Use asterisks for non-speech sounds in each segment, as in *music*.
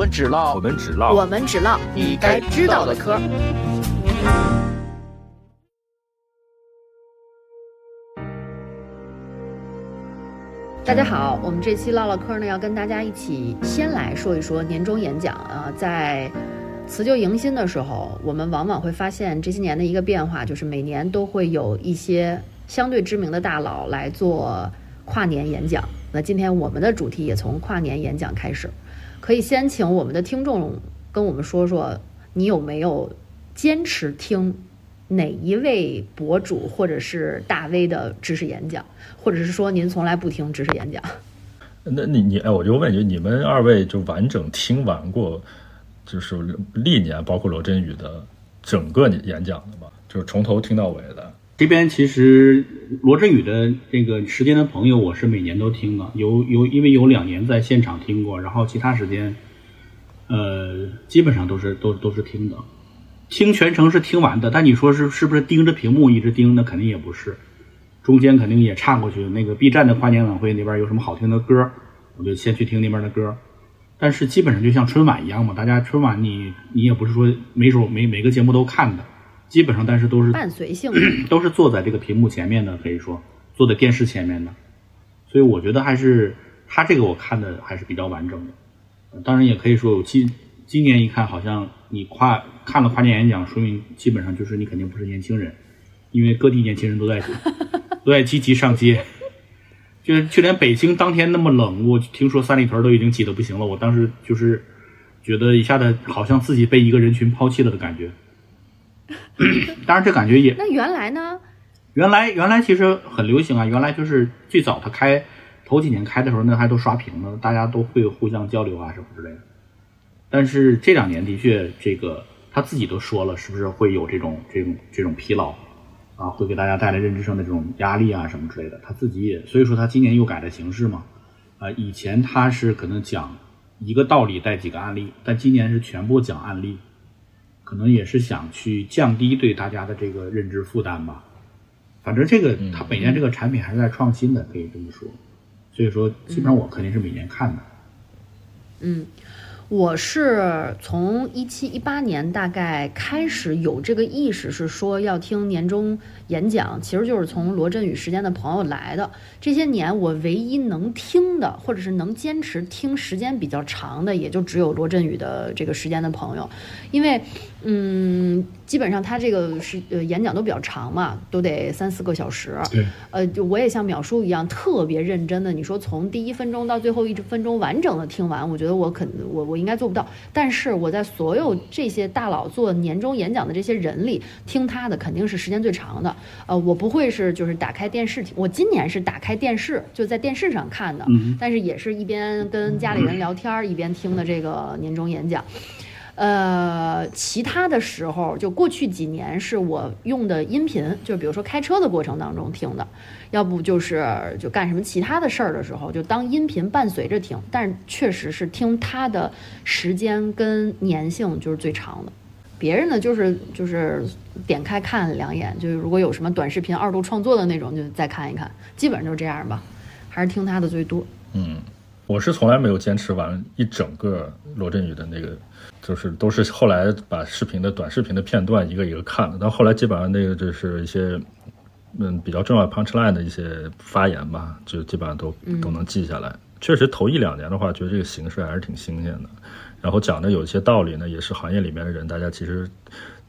们只唠我们只唠我们只唠你该知道的嗑。大家好，我们这期唠唠嗑呢，要跟大家一起先来说一说年终演讲啊。在辞旧迎新的时候，我们往往会发现这些年的一个变化，就是每年都会有一些相对知名的大佬来做跨年演讲。那今天我们的主题也从跨年演讲开始，可以先请我们的听众跟我们说说，你有没有坚持听哪一位博主或者是大 V 的知识演讲，或者是说您从来不听知识演讲？那你 *laughs* 你哎，我就问你，你们二位就完整听完过，就是历年包括罗振宇的整个演讲的吗？就是从头听到尾的。这边其实罗振宇的这个时间的朋友，我是每年都听的，有有因为有两年在现场听过，然后其他时间，呃，基本上都是都都是听的，听全程是听完的。但你说是是不是盯着屏幕一直盯？那肯定也不是，中间肯定也岔过去。那个 B 站的跨年晚会那边有什么好听的歌，我就先去听那边的歌。但是基本上就像春晚一样嘛，大家春晚你你也不是说每首每每个节目都看的。基本上，但是都是伴随性的，*clears throat* 都是坐在这个屏幕前面的，可以说坐在电视前面的，所以我觉得还是他这个我看的还是比较完整的。当然也可以说，我今今年一看，好像你跨看了跨年演讲，说明基本上就是你肯定不是年轻人，因为各地年轻人都在 *laughs* 都在积极上街，就是就连北京当天那么冷，我听说三里屯都已经挤得不行了。我当时就是觉得一下子好像自己被一个人群抛弃了的感觉。*clears throat* 当然，这感觉也那原来呢？原来原来其实很流行啊！原来就是最早他开头几年开的时候，那还都刷屏呢，大家都会互相交流啊什么之类的。但是这两年的确，这个他自己都说了，是不是会有这种这种这种疲劳啊？会给大家带来认知上的这种压力啊什么之类的。他自己也，所以说他今年又改了形式嘛。啊，以前他是可能讲一个道理带几个案例，但今年是全部讲案例。可能也是想去降低对大家的这个认知负担吧，反正这个他每年这个产品还是在创新的，可以这么说。所以说，基本上我肯定是每年看的。嗯。我是从一七一八年大概开始有这个意识，是说要听年终演讲，其实就是从罗振宇时间的朋友来的。这些年我唯一能听的，或者是能坚持听时间比较长的，也就只有罗振宇的这个时间的朋友，因为，嗯，基本上他这个是呃演讲都比较长嘛，都得三四个小时。对。呃，就我也像淼叔一样特别认真的，你说从第一分钟到最后一分钟完整的听完，我觉得我肯我我。应该做不到，但是我在所有这些大佬做年终演讲的这些人里，听他的肯定是时间最长的。呃，我不会是就是打开电视听，我今年是打开电视就在电视上看的，但是也是一边跟家里人聊天一边听的这个年终演讲。呃，其他的时候，就过去几年是我用的音频，就比如说开车的过程当中听的，要不就是就干什么其他的事儿的时候，就当音频伴随着听。但是确实是听它的时间跟粘性就是最长的。别人呢，就是就是点开看两眼，就是如果有什么短视频二度创作的那种，就再看一看。基本上就是这样吧，还是听他的最多。嗯，我是从来没有坚持完一整个罗振宇的那个。就是都是后来把视频的短视频的片段一个一个看了，但后来基本上那个就是一些嗯比较重要 punch line 的一些发言吧，就基本上都都能记下来。确实头一两年的话，觉得这个形式还是挺新鲜的，然后讲的有一些道理呢，也是行业里面的人大家其实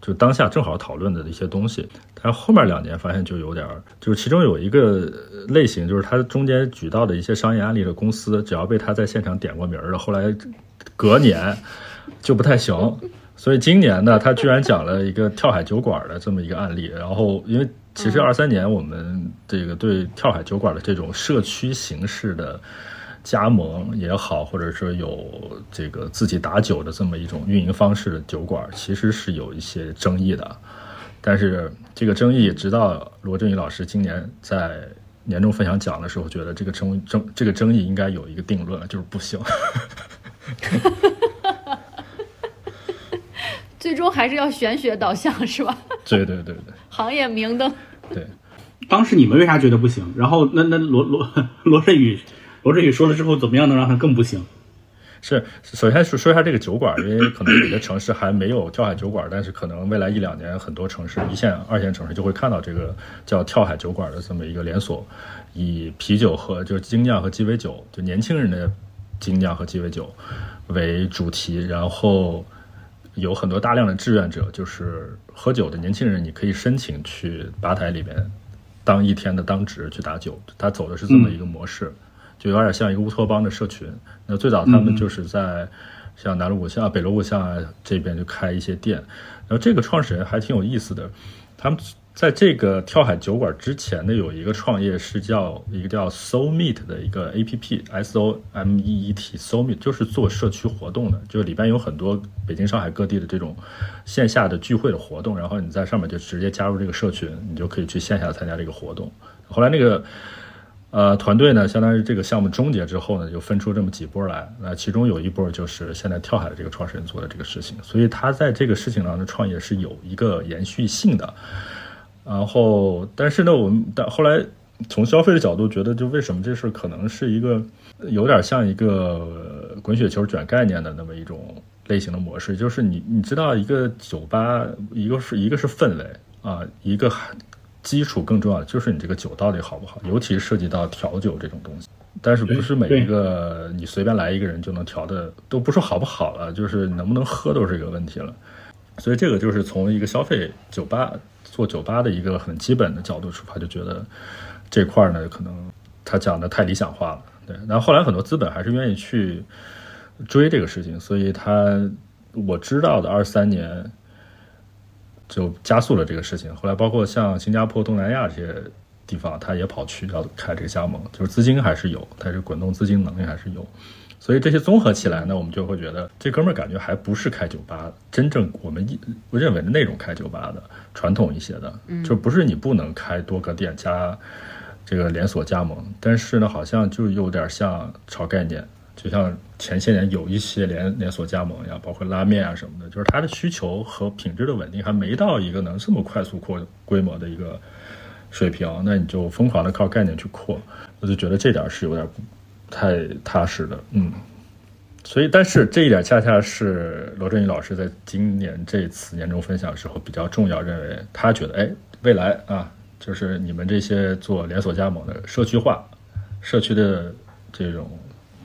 就当下正好讨论的一些东西。但后面两年发现就有点，就是其中有一个类型，就是他中间举到的一些商业案例的公司，只要被他在现场点过名儿的，后来隔年。就不太行，所以今年呢，他居然讲了一个跳海酒馆的这么一个案例。然后，因为其实二三年我们这个对跳海酒馆的这种社区形式的加盟也好，或者说有这个自己打酒的这么一种运营方式的酒馆，其实是有一些争议的。但是这个争议，直到罗振宇老师今年在年终分享讲的时候，觉得这个争争这个争议应该有一个定论，就是不行。最终还是要玄学导向，是吧？*laughs* 对对对对，行业明灯。对，当时你们为啥觉得不行？然后那那罗罗罗振宇，罗振宇说了之后，怎么样能让他更不行？是，首先说说一下这个酒馆，因为可能有的城市还没有跳海酒馆，但是可能未来一两年，很多城市一线、二线城市就会看到这个叫跳海酒馆的这么一个连锁，以啤酒和就是精酿和鸡尾酒，就年轻人的精酿和鸡尾酒为主题，然后有很多大量的志愿者，就是喝酒的年轻人，你可以申请去吧台里面当一天的当值去打酒，他走的是这么一个模式。就有点像一个乌托邦的社群。那最早他们就是在像南锣鼓巷、北锣鼓巷啊这边就开一些店。然后这个创始人还挺有意思的，他们在这个跳海酒馆之前呢，有一个创业是叫一个叫 Soul Meet 的一个 A P P，S O M E E T Soul Meet 就是做社区活动的，就里边有很多北京、上海各地的这种线下的聚会的活动，然后你在上面就直接加入这个社群，你就可以去线下参加这个活动。后来那个。呃，团队呢，相当于这个项目终结之后呢，就分出这么几波来。那其中有一波就是现在跳海的这个创始人做的这个事情，所以他在这个事情上的创业是有一个延续性的。然后，但是呢，我们但后来从消费的角度觉得，就为什么这事可能是一个有点像一个滚雪球卷概念的那么一种类型的模式，就是你你知道，一个酒吧，一个是一个是氛围啊，一个。基础更重要的就是你这个酒到底好不好，尤其是涉及到调酒这种东西。但是不是每一个你随便来一个人就能调的，都不说好不好了，就是能不能喝都是一个问题了。所以这个就是从一个消费酒吧做酒吧的一个很基本的角度出发，就觉得这块呢可能他讲的太理想化了。对，然后后来很多资本还是愿意去追这个事情，所以他我知道的二三年。就加速了这个事情。后来，包括像新加坡、东南亚这些地方，他也跑去要开这个加盟，就是资金还是有，但是滚动资金能力还是有。所以这些综合起来呢，我们就会觉得这哥们儿感觉还不是开酒吧，真正我们我认为的那种开酒吧的传统一些的，就不是你不能开多个店加这个连锁加盟，但是呢，好像就有点像炒概念。就像前些年有一些连连锁加盟一样，包括拉面啊什么的，就是它的需求和品质的稳定还没到一个能这么快速扩规模的一个水平，那你就疯狂的靠概念去扩，我就觉得这点是有点太踏实的，嗯。所以，但是这一点恰恰是罗振宇老师在今年这次年终分享时候比较重要，认为他觉得，哎，未来啊，就是你们这些做连锁加盟的社区化、社区的这种。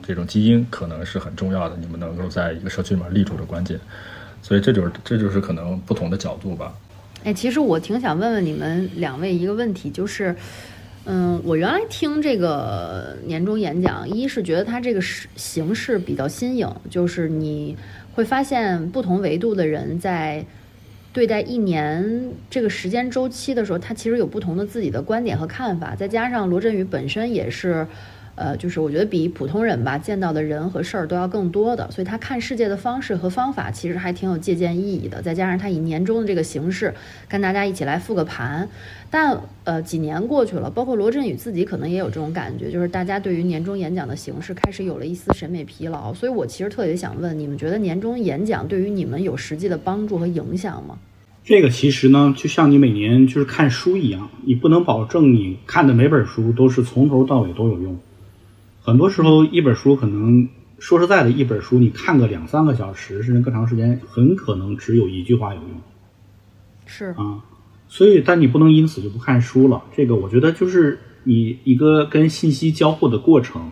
这种基因可能是很重要的，你们能够在一个社区里面立住的关键，所以这就是这就是可能不同的角度吧。哎，其实我挺想问问你们两位一个问题，就是，嗯，我原来听这个年终演讲，一是觉得它这个形形式比较新颖，就是你会发现不同维度的人在对待一年这个时间周期的时候，他其实有不同的自己的观点和看法，再加上罗振宇本身也是。呃，就是我觉得比普通人吧见到的人和事儿都要更多的，所以他看世界的方式和方法其实还挺有借鉴意义的。再加上他以年终的这个形式跟大家一起来复个盘，但呃几年过去了，包括罗振宇自己可能也有这种感觉，就是大家对于年终演讲的形式开始有了一丝审美疲劳。所以我其实特别想问，你们觉得年终演讲对于你们有实际的帮助和影响吗？这个其实呢，就像你每年就是看书一样，你不能保证你看的每本书都是从头到尾都有用。很多时候，一本书可能说实在的，一本书你看个两三个小时，甚至更长时间，很可能只有一句话有用。是啊，所以但你不能因此就不看书了。这个我觉得就是你一个跟信息交互的过程。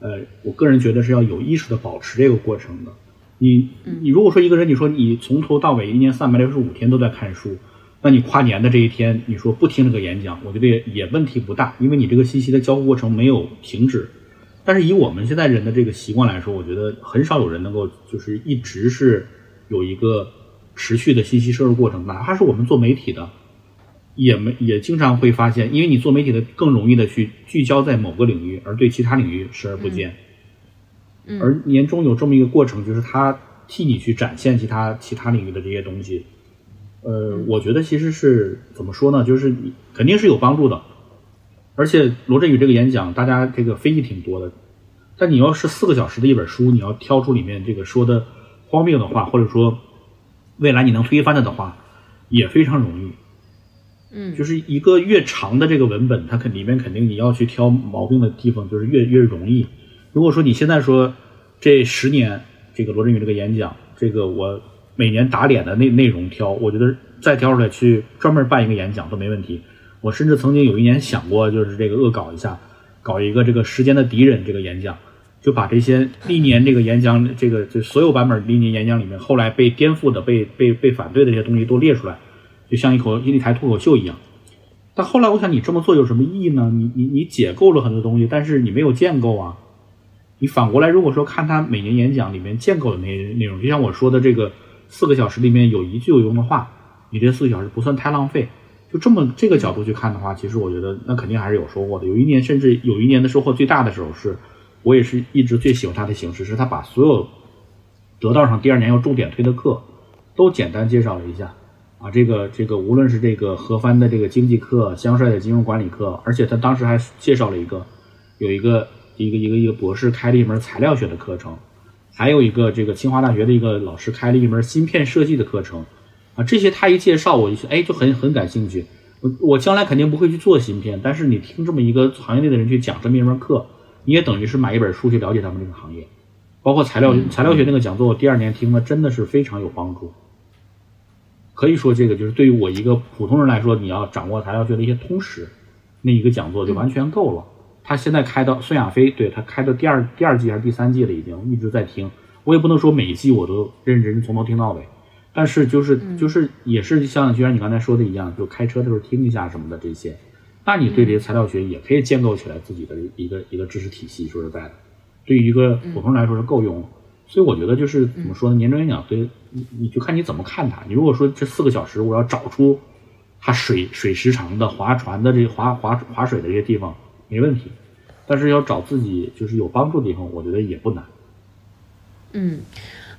呃，我个人觉得是要有意识的保持这个过程的。你你如果说一个人，你说你从头到尾一年三百六十五天都在看书，那你跨年的这一天，你说不听这个演讲，我觉得也问题不大，因为你这个信息的交互过程没有停止。但是以我们现在人的这个习惯来说，我觉得很少有人能够就是一直是有一个持续的信息摄入过程。哪怕是我们做媒体的，也没也经常会发现，因为你做媒体的更容易的去聚焦在某个领域，而对其他领域视而不见。而年终有这么一个过程，就是他替你去展现其他其他领域的这些东西。呃，我觉得其实是怎么说呢？就是你肯定是有帮助的。而且罗振宇这个演讲，大家这个非议挺多的。但你要是四个小时的一本书，你要挑出里面这个说的荒谬的话，或者说未来你能推翻的的话，也非常容易。嗯，就是一个越长的这个文本，它肯里面肯定你要去挑毛病的地方，就是越越容易。如果说你现在说这十年这个罗振宇这个演讲，这个我每年打脸的内内容挑，我觉得再挑出来去专门办一个演讲都没问题。我甚至曾经有一年想过，就是这个恶搞一下，搞一个这个时间的敌人这个演讲，就把这些历年这个演讲，这个就所有版本历年演讲里面后来被颠覆的、被被被反对的这些东西都列出来，就像一口一台脱口秀一样。但后来我想，你这么做有什么意义呢？你你你解构了很多东西，但是你没有建构啊。你反过来，如果说看他每年演讲里面建构的那些内容，就像我说的这个四个小时里面有一句有用的话，你这四个小时不算太浪费。就这么这个角度去看的话，其实我觉得那肯定还是有收获的。有一年甚至有一年的收获最大的时候，是我也是一直最喜欢他的形式，是他把所有得道上第二年要重点推的课都简单介绍了一下啊。这个这个无论是这个何帆的这个经济课、香帅的金融管理课，而且他当时还介绍了一个有一个一个一个一个博士开了一门材料学的课程，还有一个这个清华大学的一个老师开了一门芯片设计的课程。啊，这些他一介绍，我就哎就很很感兴趣。我我将来肯定不会去做芯片，但是你听这么一个行业内的人去讲这么一门课，你也等于是买一本书去了解他们这个行业。包括材料材料学那个讲座，我第二年听了真的是非常有帮助。可以说这个就是对于我一个普通人来说，你要掌握材料学的一些通识，那一个讲座就完全够了。他现在开到孙亚飞，对他开到第二第二季还是第三季了，已经一直在听。我也不能说每一季我都认真从头听到尾。但是就是就是也是像就像你刚才说的一样，就开车的时候听一下什么的这些，那你对这些材料学也可以建构起来自己的一个一个知识体系。说实在的，对于一个普通人来说是够用了。所以我觉得就是怎么说呢？年终演讲，对你你就看你怎么看它。你如果说这四个小时我要找出它水水时长的划船的这划划划水的这些地方没问题，但是要找自己就是有帮助的地方，我觉得也不难。嗯。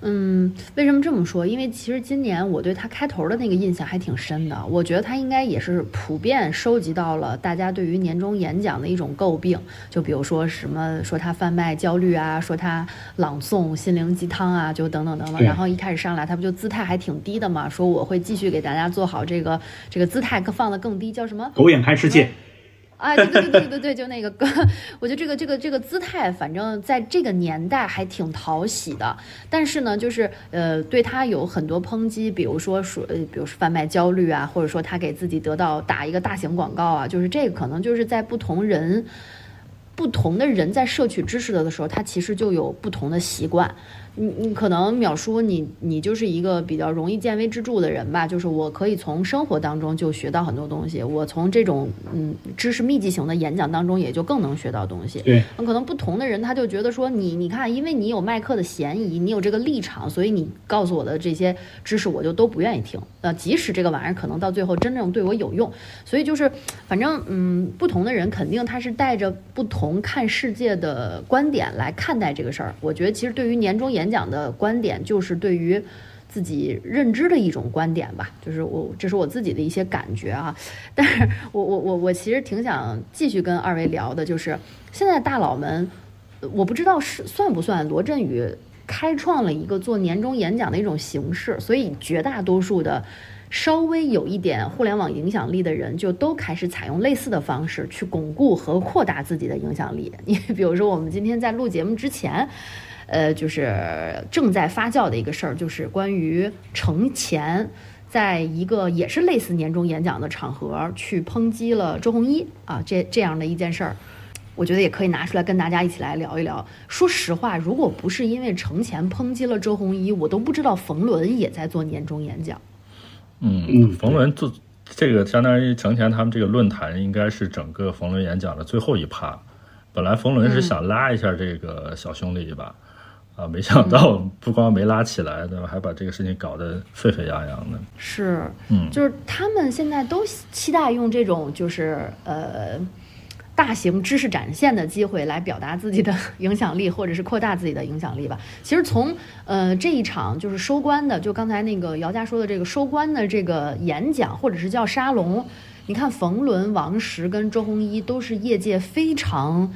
嗯，为什么这么说？因为其实今年我对他开头的那个印象还挺深的。我觉得他应该也是普遍收集到了大家对于年终演讲的一种诟病，就比如说什么说他贩卖焦虑啊，说他朗诵心灵鸡汤啊，就等等等等。然后一开始上来他不就姿态还挺低的嘛，说我会继续给大家做好这个这个姿态更放得更低，叫什么？狗眼看世界。啊，对对对对对对，就那个，我觉得这个这个这个姿态，反正在这个年代还挺讨喜的。但是呢，就是呃，对他有很多抨击，比如说说，呃，比如说贩卖焦虑啊，或者说他给自己得到打一个大型广告啊，就是这个可能就是在不同人、不同的人在摄取知识的的时候，他其实就有不同的习惯。你你可能淼叔，你你就是一个比较容易见微知著的人吧？就是我可以从生活当中就学到很多东西，我从这种嗯知识密集型的演讲当中也就更能学到东西。对，那可能不同的人他就觉得说你你看，因为你有麦克的嫌疑，你有这个立场，所以你告诉我的这些知识我就都不愿意听。呃，即使这个玩意儿可能到最后真正对我有用，所以就是反正嗯，不同的人肯定他是带着不同看世界的观点来看待这个事儿。我觉得其实对于年终演演讲的观点就是对于自己认知的一种观点吧，就是我这是我自己的一些感觉啊。但是我我我我其实挺想继续跟二位聊的，就是现在大佬们，我不知道是算不算罗振宇开创了一个做年终演讲的一种形式，所以绝大多数的稍微有一点互联网影响力的人，就都开始采用类似的方式去巩固和扩大自己的影响力。*laughs* 你比如说，我们今天在录节目之前。呃，就是正在发酵的一个事儿，就是关于程前，在一个也是类似年终演讲的场合去抨击了周鸿祎啊，这这样的一件事儿，我觉得也可以拿出来跟大家一起来聊一聊。说实话，如果不是因为程前抨击了周鸿祎，我都不知道冯仑也在做年终演讲。嗯，冯仑做这个相当于程前他们这个论坛应该是整个冯仑演讲的最后一趴，本来冯仑是想拉一下这个小兄弟一把。啊，没想到不光没拉起来，对吧？还把这个事情搞得沸沸扬扬的。是，嗯，就是他们现在都期待用这种就是呃大型知识展现的机会来表达自己的 *laughs* 影响力，或者是扩大自己的影响力吧。其实从呃这一场就是收官的，就刚才那个姚佳说的这个收官的这个演讲，或者是叫沙龙，你看冯仑、王石跟周鸿祎都是业界非常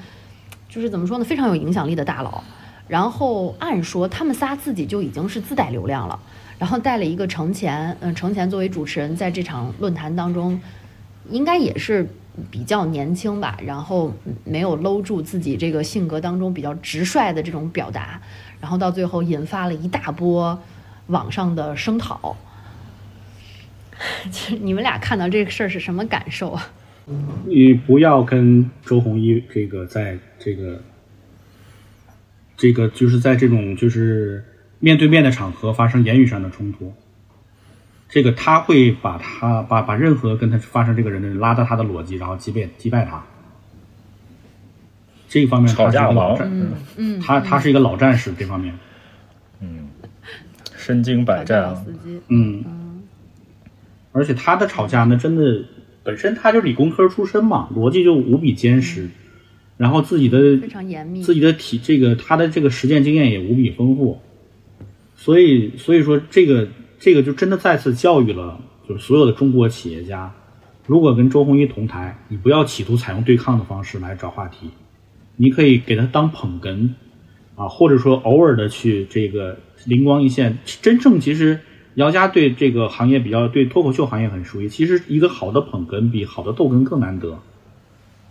就是怎么说呢，非常有影响力的大佬。然后按说他们仨自己就已经是自带流量了，然后带了一个程前，嗯，程前作为主持人在这场论坛当中，应该也是比较年轻吧，然后没有搂住自己这个性格当中比较直率的这种表达，然后到最后引发了一大波网上的声讨。其 *laughs* 实你们俩看到这个事儿是什么感受啊？你不要跟周鸿祎这个在这个这个就是在这种就是面对面的场合发生言语上的冲突，这个他会把他把把任何跟他发生这个人的人拉到他的逻辑，然后击败击败他。这一方面他吵架是一个老王。战，嗯。嗯，他他是一个老战士这方面，嗯。身经百战。啊，老司机，嗯，而且他的吵架呢，真的本身他就理工科出身嘛，逻辑就无比坚实，然后自己的非常严密。自己的体这个他的这个实践经验也无比丰富，所以所以说这个这个就真的再次教育了就是所有的中国企业家，如果跟周鸿祎同台，你不要企图采用对抗的方式来找话题，你可以给他当捧哏啊，或者说偶尔的去这个灵光一现。真正其实姚家对这个行业比较对脱口秀行业很熟悉，其实一个好的捧哏比好的逗哏更难得。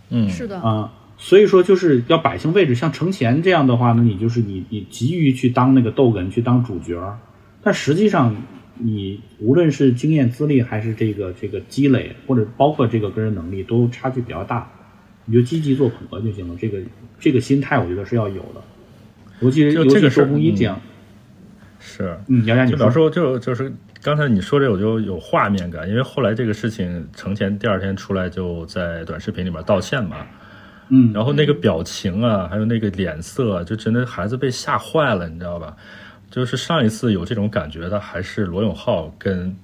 嗯，是的，啊，所以说就是要摆清位置。像程前这样的话呢，你就是你你急于去当那个逗哏，去当主角儿，但实际上你无论是经验资历，还是这个这个积累，或者包括这个个人能力，都差距比较大。你就积极做捧哏就行了。这个这个心态，我觉得是要有的。尤其是就这个是尤其是周鸿祎这样，是，嗯，姚佳你说，就就是刚才你说这，我就有画面感，因为后来这个事情，程前第二天出来就在短视频里面道歉嘛，嗯，然后那个表情啊，还有那个脸色，就真的孩子被吓坏了，你知道吧？就是上一次有这种感觉的，还是罗永浩跟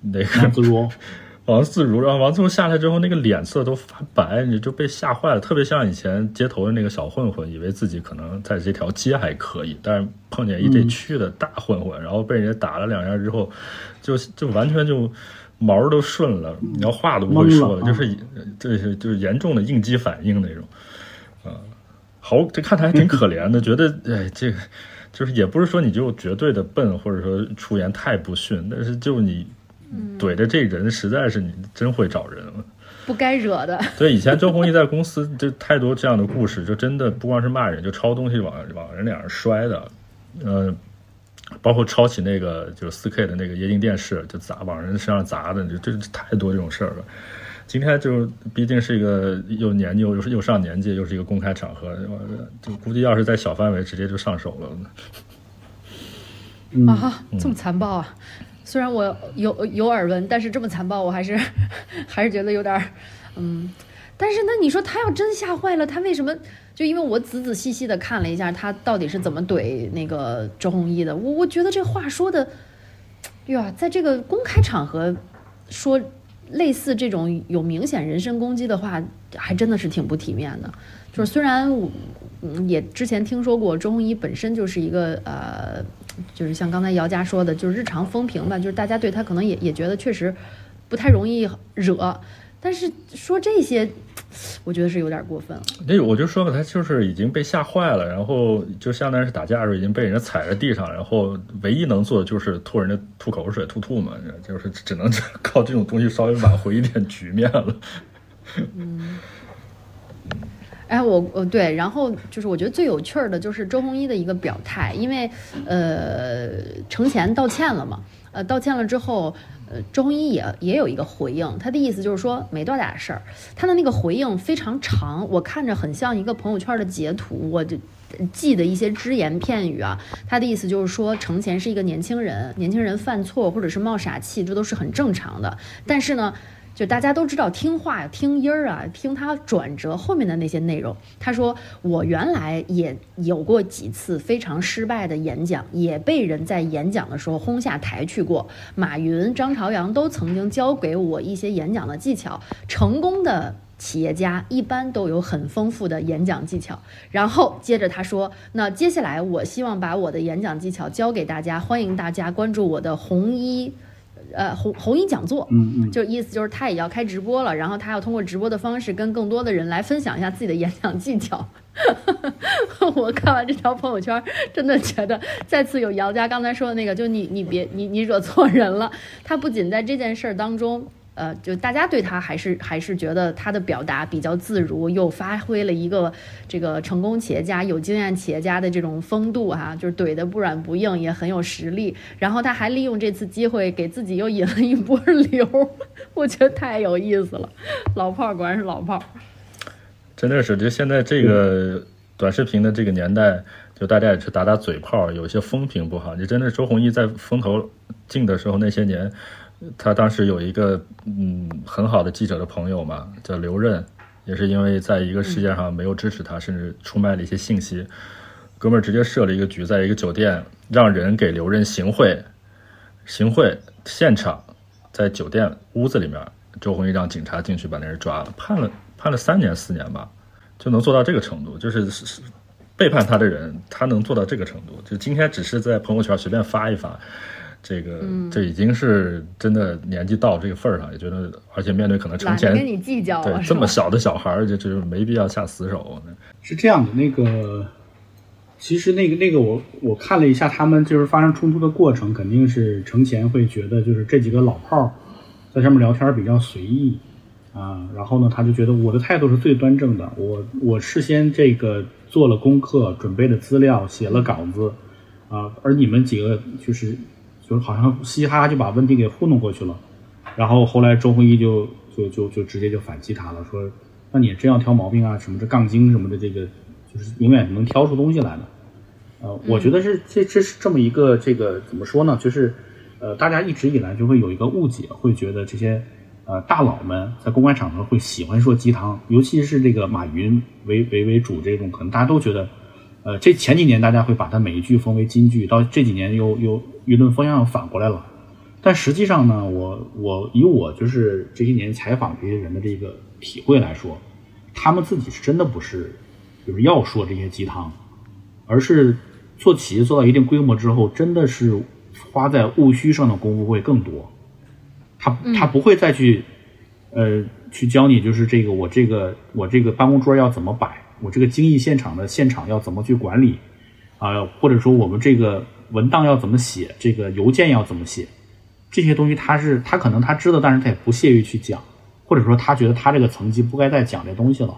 那个王自如，*laughs* 王自如，然后王自如下来之后，那个脸色都发白，你就被吓坏了，特别像以前街头的那个小混混，以为自己可能在这条街还可以，但是碰见一这区的大混混，然后被人家打了两下之后，就就完全就毛都顺了，你要话都不会说了，了就是这是就是严重的应激反应那种，啊，好，这看他还挺可怜的，*laughs* 觉得哎这个。就是也不是说你就绝对的笨，或者说出言太不逊，但是就你怼的这人实在是你真会找人了。不该惹的，*laughs* 对，以前周鸿祎在公司就太多这样的故事，就真的不光是骂人，就抄东西往往人脸上摔的，呃，包括抄起那个就是四 K 的那个液晶电视就砸往人身上砸的，就这太多这种事儿了。今天就毕竟是一个又年纪又又上年纪，又是一个公开场合，就估计要是在小范围，直接就上手了。嗯，啊，这么残暴啊！虽然我有有耳闻，但是这么残暴，我还是 *laughs* 还是觉得有点儿，嗯。但是那你说他要真吓坏了，他为什么？就因为我仔仔细细的看了一下，他到底是怎么怼那个周鸿祎的。我我觉得这话说的，呀，在这个公开场合说类似这种有明显人身攻击的话，还真的是挺不体面的。就是虽然我嗯也之前听说过周鸿祎本身就是一个呃，就是像刚才姚佳说的，就是日常风评吧，就是大家对他可能也也觉得确实不太容易惹，但是说这些，我觉得是有点过分了。那我就说吧，他就是已经被吓坏了，然后就相当于是打架的时候已经被人家踩在地上，然后唯一能做的就是吐人家吐口水、吐吐嘛，就是只能 *laughs* 靠这种东西稍微挽回一点局面了。嗯哎，我我对，然后就是我觉得最有趣儿的就是周鸿祎的一个表态，因为呃程前道歉了嘛，呃道歉了之后，呃中医也也有一个回应，他的意思就是说没多大事儿，他的那个回应非常长，我看着很像一个朋友圈的截图，我就。记的一些只言片语啊，他的意思就是说，程前是一个年轻人，年轻人犯错或者是冒傻气，这都是很正常的。但是呢，就大家都知道听话、听音儿啊、听他转折后面的那些内容。他说，我原来也有过几次非常失败的演讲，也被人在演讲的时候轰下台去过。马云、张朝阳都曾经教给我一些演讲的技巧，成功的。企业家一般都有很丰富的演讲技巧，然后接着他说：“那接下来我希望把我的演讲技巧教给大家，欢迎大家关注我的红衣，呃红红衣讲座。”嗯嗯，就意思就是他也要开直播了，然后他要通过直播的方式跟更多的人来分享一下自己的演讲技巧。*laughs* 我看完这条朋友圈，真的觉得再次有姚佳刚才说的那个，就你你别你你惹错人了。他不仅在这件事儿当中。呃，就大家对他还是还是觉得他的表达比较自如，又发挥了一个这个成功企业家、有经验企业家的这种风度哈，*laughs* 就是怼的不软不硬，也很有实力。然后他还利用这次机会给自己又引了一波流，*laughs* 我觉得太有意思了。老炮儿果然是老炮儿，真的是，就现在这个短视频的这个年代，就大家也去打打嘴炮，有些风评不好。你真的周鸿祎在风头劲的时候那些年。他当时有一个嗯很好的记者的朋友嘛，叫刘任，也是因为在一个事件上没有支持他，甚至出卖了一些信息，哥们儿直接设了一个局，在一个酒店让人给刘任行贿，行贿现场在酒店屋子里面，周鸿祎让警察进去把那人抓了，判了判了三年四年吧，就能做到这个程度，就是背叛他的人他能做到这个程度，就今天只是在朋友圈随便发一发。这个这已经是真的年纪到这个份儿上，也觉得，而且面对可能成前跟你计较对这么小的小孩儿，就就没必要下死手。是这样的，那个其实那个那个我我看了一下，他们就是发生冲突的过程，肯定是程前会觉得就是这几个老炮儿在上面聊天比较随意啊，然后呢，他就觉得我的态度是最端正的，我我事先这个做了功课，准备的资料，写了稿子啊，而你们几个就是。就是好像嘻嘻哈哈就把问题给糊弄过去了，然后后来周鸿祎就就就就直接就反击他了，说那你真要挑毛病啊什么这杠精什么的这个就是永远能挑出东西来的，呃，我觉得是这这是这么一个这个怎么说呢？就是呃大家一直以来就会有一个误解，会觉得这些呃大佬们在公开场合会喜欢说鸡汤，尤其是这个马云为为为主这种，可能大家都觉得。呃，这前几年大家会把它每一句封为金句，到这几年又又舆论风向反过来了。但实际上呢，我我以我就是这些年采访这些人的这个体会来说，他们自己是真的不是就是要说这些鸡汤，而是做企业做到一定规模之后，真的是花在务虚上的功夫会更多。他他不会再去呃去教你，就是这个我这个我这个办公桌要怎么摆。我这个精益现场的现场要怎么去管理啊？或者说我们这个文档要怎么写？这个邮件要怎么写？这些东西他是他可能他知道，但是他也不屑于去讲，或者说他觉得他这个层级不该再讲这东西了，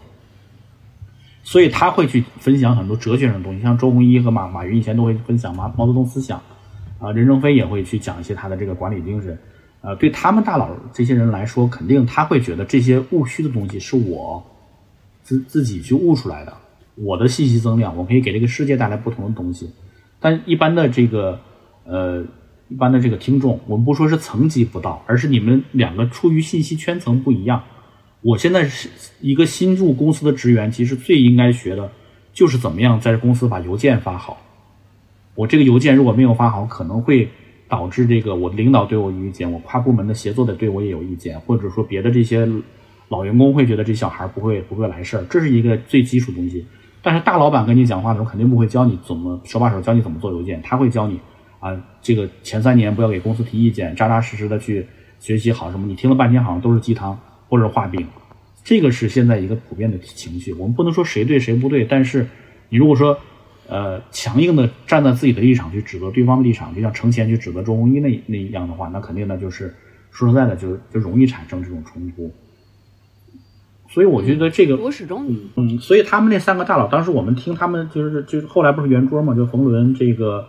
所以他会去分享很多哲学上的东西，像周鸿祎和马马云以前都会分享毛毛泽东思想啊，任正非也会去讲一些他的这个管理精神啊。对他们大佬这些人来说，肯定他会觉得这些务虚的东西是我。自自己去悟出来的，我的信息增量，我可以给这个世界带来不同的东西。但一般的这个，呃，一般的这个听众，我们不说是层级不到，而是你们两个出于信息圈层不一样。我现在是一个新入公司的职员，其实最应该学的，就是怎么样在公司把邮件发好。我这个邮件如果没有发好，可能会导致这个我领导对我有意见，我跨部门的协作的对我也有意见，或者说别的这些。老员工会觉得这小孩不会不会来事儿，这是一个最基础东西。但是大老板跟你讲话的时候，肯定不会教你怎么手把手教你怎么做邮件，他会教你啊，这个前三年不要给公司提意见，扎扎实实的去学习好什么。你听了半天好像都是鸡汤或者画饼，这个是现在一个普遍的情绪。我们不能说谁对谁不对，但是你如果说呃强硬的站在自己的立场去指责对方的立场，就像程前去指责周鸿祎那那样的话，那肯定呢就是说实在的，就就容易产生这种冲突。所以我觉得这个，我始终嗯，所以他们那三个大佬，当时我们听他们就是就是后来不是圆桌嘛，就冯仑、这个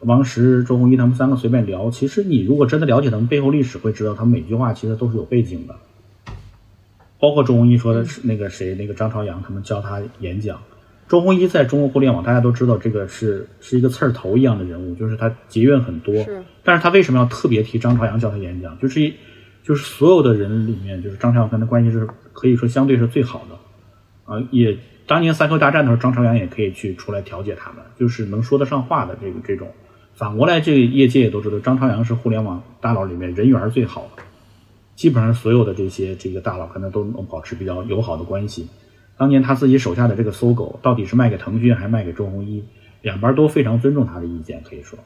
王石、周鸿祎他们三个随便聊。其实你如果真的了解他们背后历史，会知道他们每句话其实都是有背景的。包括周鸿祎说的是那个谁，那个张朝阳他们教他演讲。周鸿祎在中国互联网，大家都知道这个是是一个刺儿头一样的人物，就是他结怨很多。是，但是他为什么要特别提张朝阳教他演讲？就是一。就是所有的人里面，就是张朝阳跟他关系是可以说相对是最好的，啊，也当年三 Q 大战的时候，张朝阳也可以去出来调解他们，就是能说得上话的这个这种。反过来，这个业界也都知道，张朝阳是互联网大佬里面人缘最好的，基本上所有的这些这个大佬跟他都能保持比较友好的关系。当年他自己手下的这个搜狗，到底是卖给腾讯还是卖给周鸿祎，两边都非常尊重他的意见，可以说，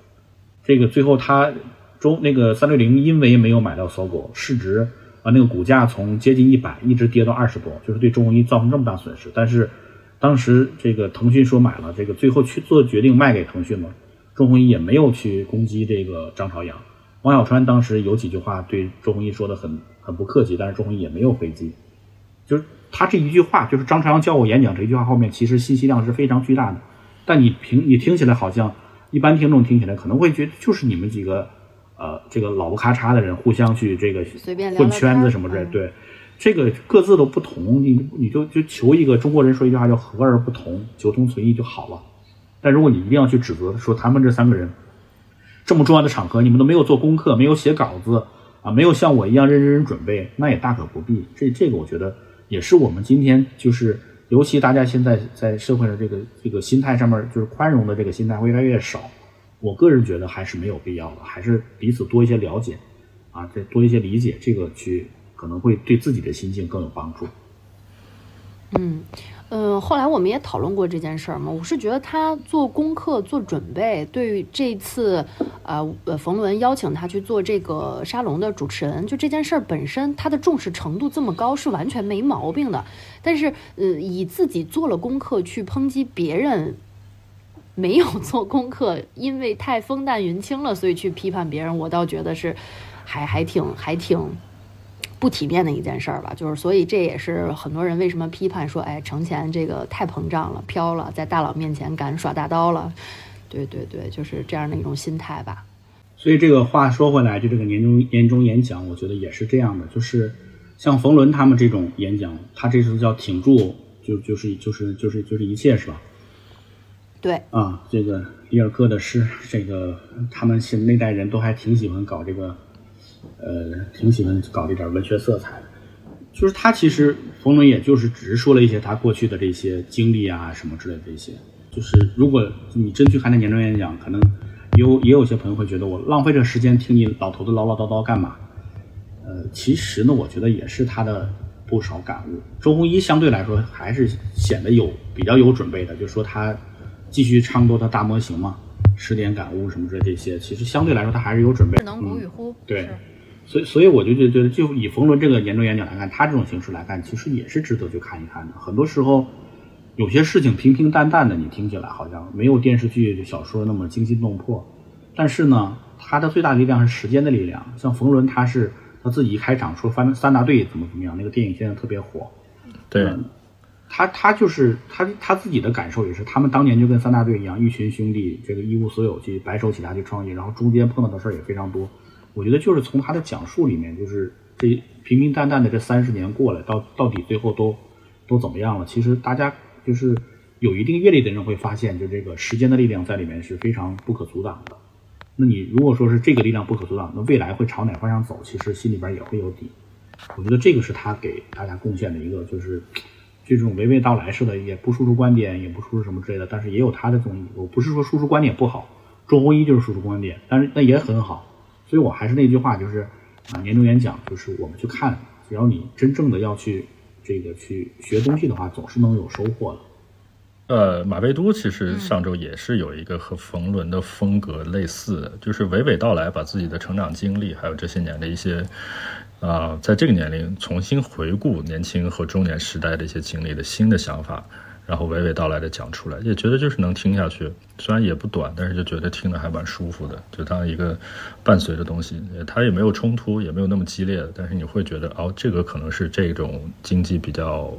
这个最后他。周那个三六零因为没有买到搜狗，市值啊那个股价从接近一百一直跌到二十多，就是对周鸿祎造成这么大损失。但是当时这个腾讯说买了，这个最后去做决定卖给腾讯嘛，周鸿祎也没有去攻击这个张朝阳，王小川当时有几句话对周鸿祎说的很很不客气，但是周鸿祎也没有回击，就是他这一句话，就是张朝阳教我演讲这一句话后面，其实信息量是非常巨大的。但你平你听起来好像一般听众听起来可能会觉得就是你们几个呃这个老不咔嚓的人互相去这个混圈子什么之类，嗯对，这个各自都不同，你你就就求一个中国人说一句话叫和而不同，求同存异就好了。但如果你一定要去指责说他们这三个人这么重要的场合，你们都没有做功课，没有写稿子啊，没有像我一样认认真真准备，那也大可不必。这这个我觉得也是我们今天就是，尤其大家现在在社会上这个这个心态上面，就是宽容的这个心态会越来越少。我个人觉得还是没有必要的，还是彼此多一些了解啊，再多一些理解，这个去可能会对自己的心境更有帮助。嗯，呃，后来我们也讨论过这件事儿嘛。我是觉得他做功课、做准备，对于这次，呃呃，冯仑邀请他去做这个沙龙的主持人，就这件事儿本身，他的重视程度这么高是完全没毛病的。但是，呃，以自己做了功课去抨击别人。没有做功课，因为太风淡云轻了，所以去批判别人，我倒觉得是还还挺还挺不体面的一件事儿吧，就是所以这也是很多人为什么批判说，哎，程前这个太膨胀了、飘了，在大佬面前敢耍大刀了，对对对，就是这样的一种心态吧。所以这个话说回来，就这个年终年终演讲，我觉得也是这样的，就是像冯仑他们这种演讲，他这次叫挺住，就就是就是就是就是一切是吧？对，啊，这个里尔克的诗，这个他们现那代人都还挺喜欢搞这个，呃，挺喜欢搞这点文学色彩的。就是他其实冯仑也就是只是说了一些他过去的这些经历啊什么之类的一些。就是如果你真去看他年终演讲，可能有也有些朋友会觉得我浪费这时间听你老头子唠唠叨叨干嘛？呃，其实呢，我觉得也是他的不少感悟。周鸿祎相对来说还是显得有比较有准备的，就说他继续唱多他大模型嘛，十点感悟什么之类这些，其实相对来说他还是有准备的。能古与嗯乎？对所以，所以我就觉得，就以冯仑这个年终演讲来看，他这种形式来看，其实也是值得去看一看的。很多时候，有些事情平平淡淡的，你听起来好像没有电视剧、小说那么惊心动魄，但是呢，它的最大力量是时间的力量。像冯仑，他是他自己一开场说三三大队怎么怎么样，那个电影现在特别火，对，嗯他他就是他他自己的感受也是，他们当年就跟三大队一样，一群兄弟，这个一无所有去白手起家去创业，然后中间碰到的事儿也非常多。我觉得就是从他的讲述里面，就是这平平淡淡的这三十年过来，到到底最后都都怎么样了？其实大家就是有一定阅历的人会发现，就这个时间的力量在里面是非常不可阻挡的。那你如果说是这个力量不可阻挡，那未来会朝哪方向走，其实心里边也会有底。我觉得这个是他给大家贡献的一个，就是这种娓娓道来式的，也不输出观点，也不输出什么之类的，但是也有他的综艺。我不是说输出观点不好，周鸿祎就是输出观点，但是那也很好。所以我还是那句话，就是啊，年终演讲就是我们去看，只要你真正的要去这个去学东西的话，总是能有收获的。呃，马未都其嗯实上周也是有一个和冯仑的风格类似的，就是娓娓道来，把自己的成长经历，还有这些年的一些，啊、在这个年龄重新回顾年轻和中年时代的一些经历的新的想法，然后娓娓道来的讲出来，也觉得就是能听下去，虽然也不短，但是就觉得听着还蛮舒服的，就当一个伴随的东西，它也没有冲突，也没有那么激烈，但是你会觉得哦，这个可能是这种经济比较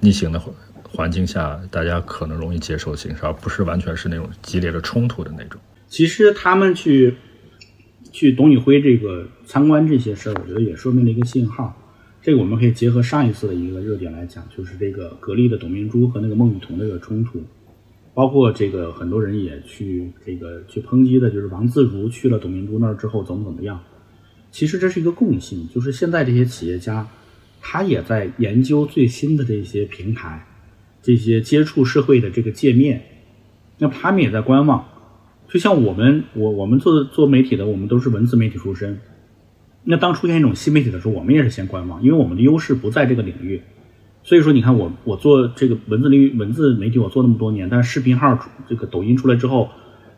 逆行的环境下，大家可能容易接受形式，而不是完全是那种激烈的冲突的那种。其实他们去去董宇辉这个参观这些事儿，我觉得也说明了一个信号。这个我们可以结合上一次的一个热点来讲，就是这个格力的董明珠和那个孟羽童这个冲突，包括这个很多人也去这个去抨击的，就是王自如去了董明珠那儿之后怎么怎么样。其实这是一个共性，就是现在这些企业家，他也在研究最新的这些平台，这些接触社会的这个界面，那他们也在观望。就像我们，我我们做做媒体的，我们都是文字媒体出身。那当出现一种新媒体的时候，我们也是先观望，因为我们的优势不在这个领域。所以说，你看我我做这个文字领域文字媒体，我做那么多年，但是视频号这个抖音出来之后，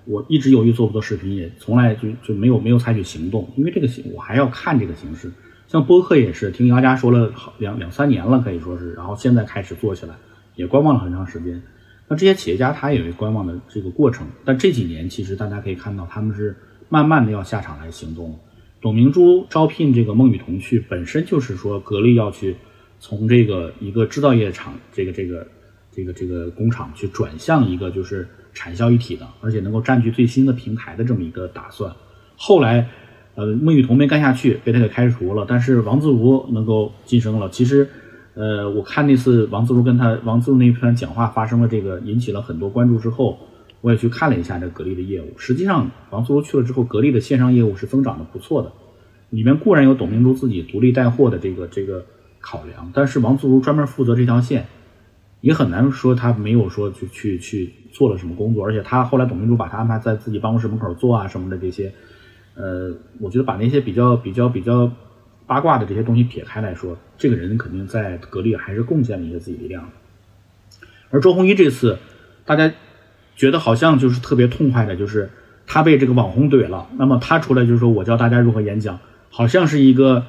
我一直犹豫做不做视频，也从来就就没有没有采取行动，因为这个形我还要看这个形式。像播客也是，听姚家说了好两两三年了，可以说是，然后现在开始做起来，也观望了很长时间。那这些企业家他也有观望的这个过程，但这几年其实大家可以看到，他们是慢慢的要下场来行动。董明珠招聘这个孟羽童去，本身就是说格力要去从这个一个制造业厂，这个这个这个这个工厂去转向一个就是产销一体的，而且能够占据最新的平台的这么一个打算。后来，呃，孟羽童没干下去，被他给开除了，但是王自如能够晋升了。其实。呃，我看那次王自如跟他王自如那一番讲话发生了这个引起了很多关注之后，我也去看了一下这格力的业务。实际上，王自如去了之后，格力的线上业务是增长的不错的。里面固然有董明珠自己独立带货的这个这个考量，但是王自如专门负责这条线，也很难说他没有说去去去做了什么工作。而且他后来董明珠把他安排在自己办公室门口做啊什么的这些，呃，我觉得把那些比较比较比较。八卦的这些东西撇开来说，这个人肯定在格力还是贡献了一些自己力量。而周鸿祎这次，大家觉得好像就是特别痛快的，就是他被这个网红怼了，那么他出来就是说我教大家如何演讲，好像是一个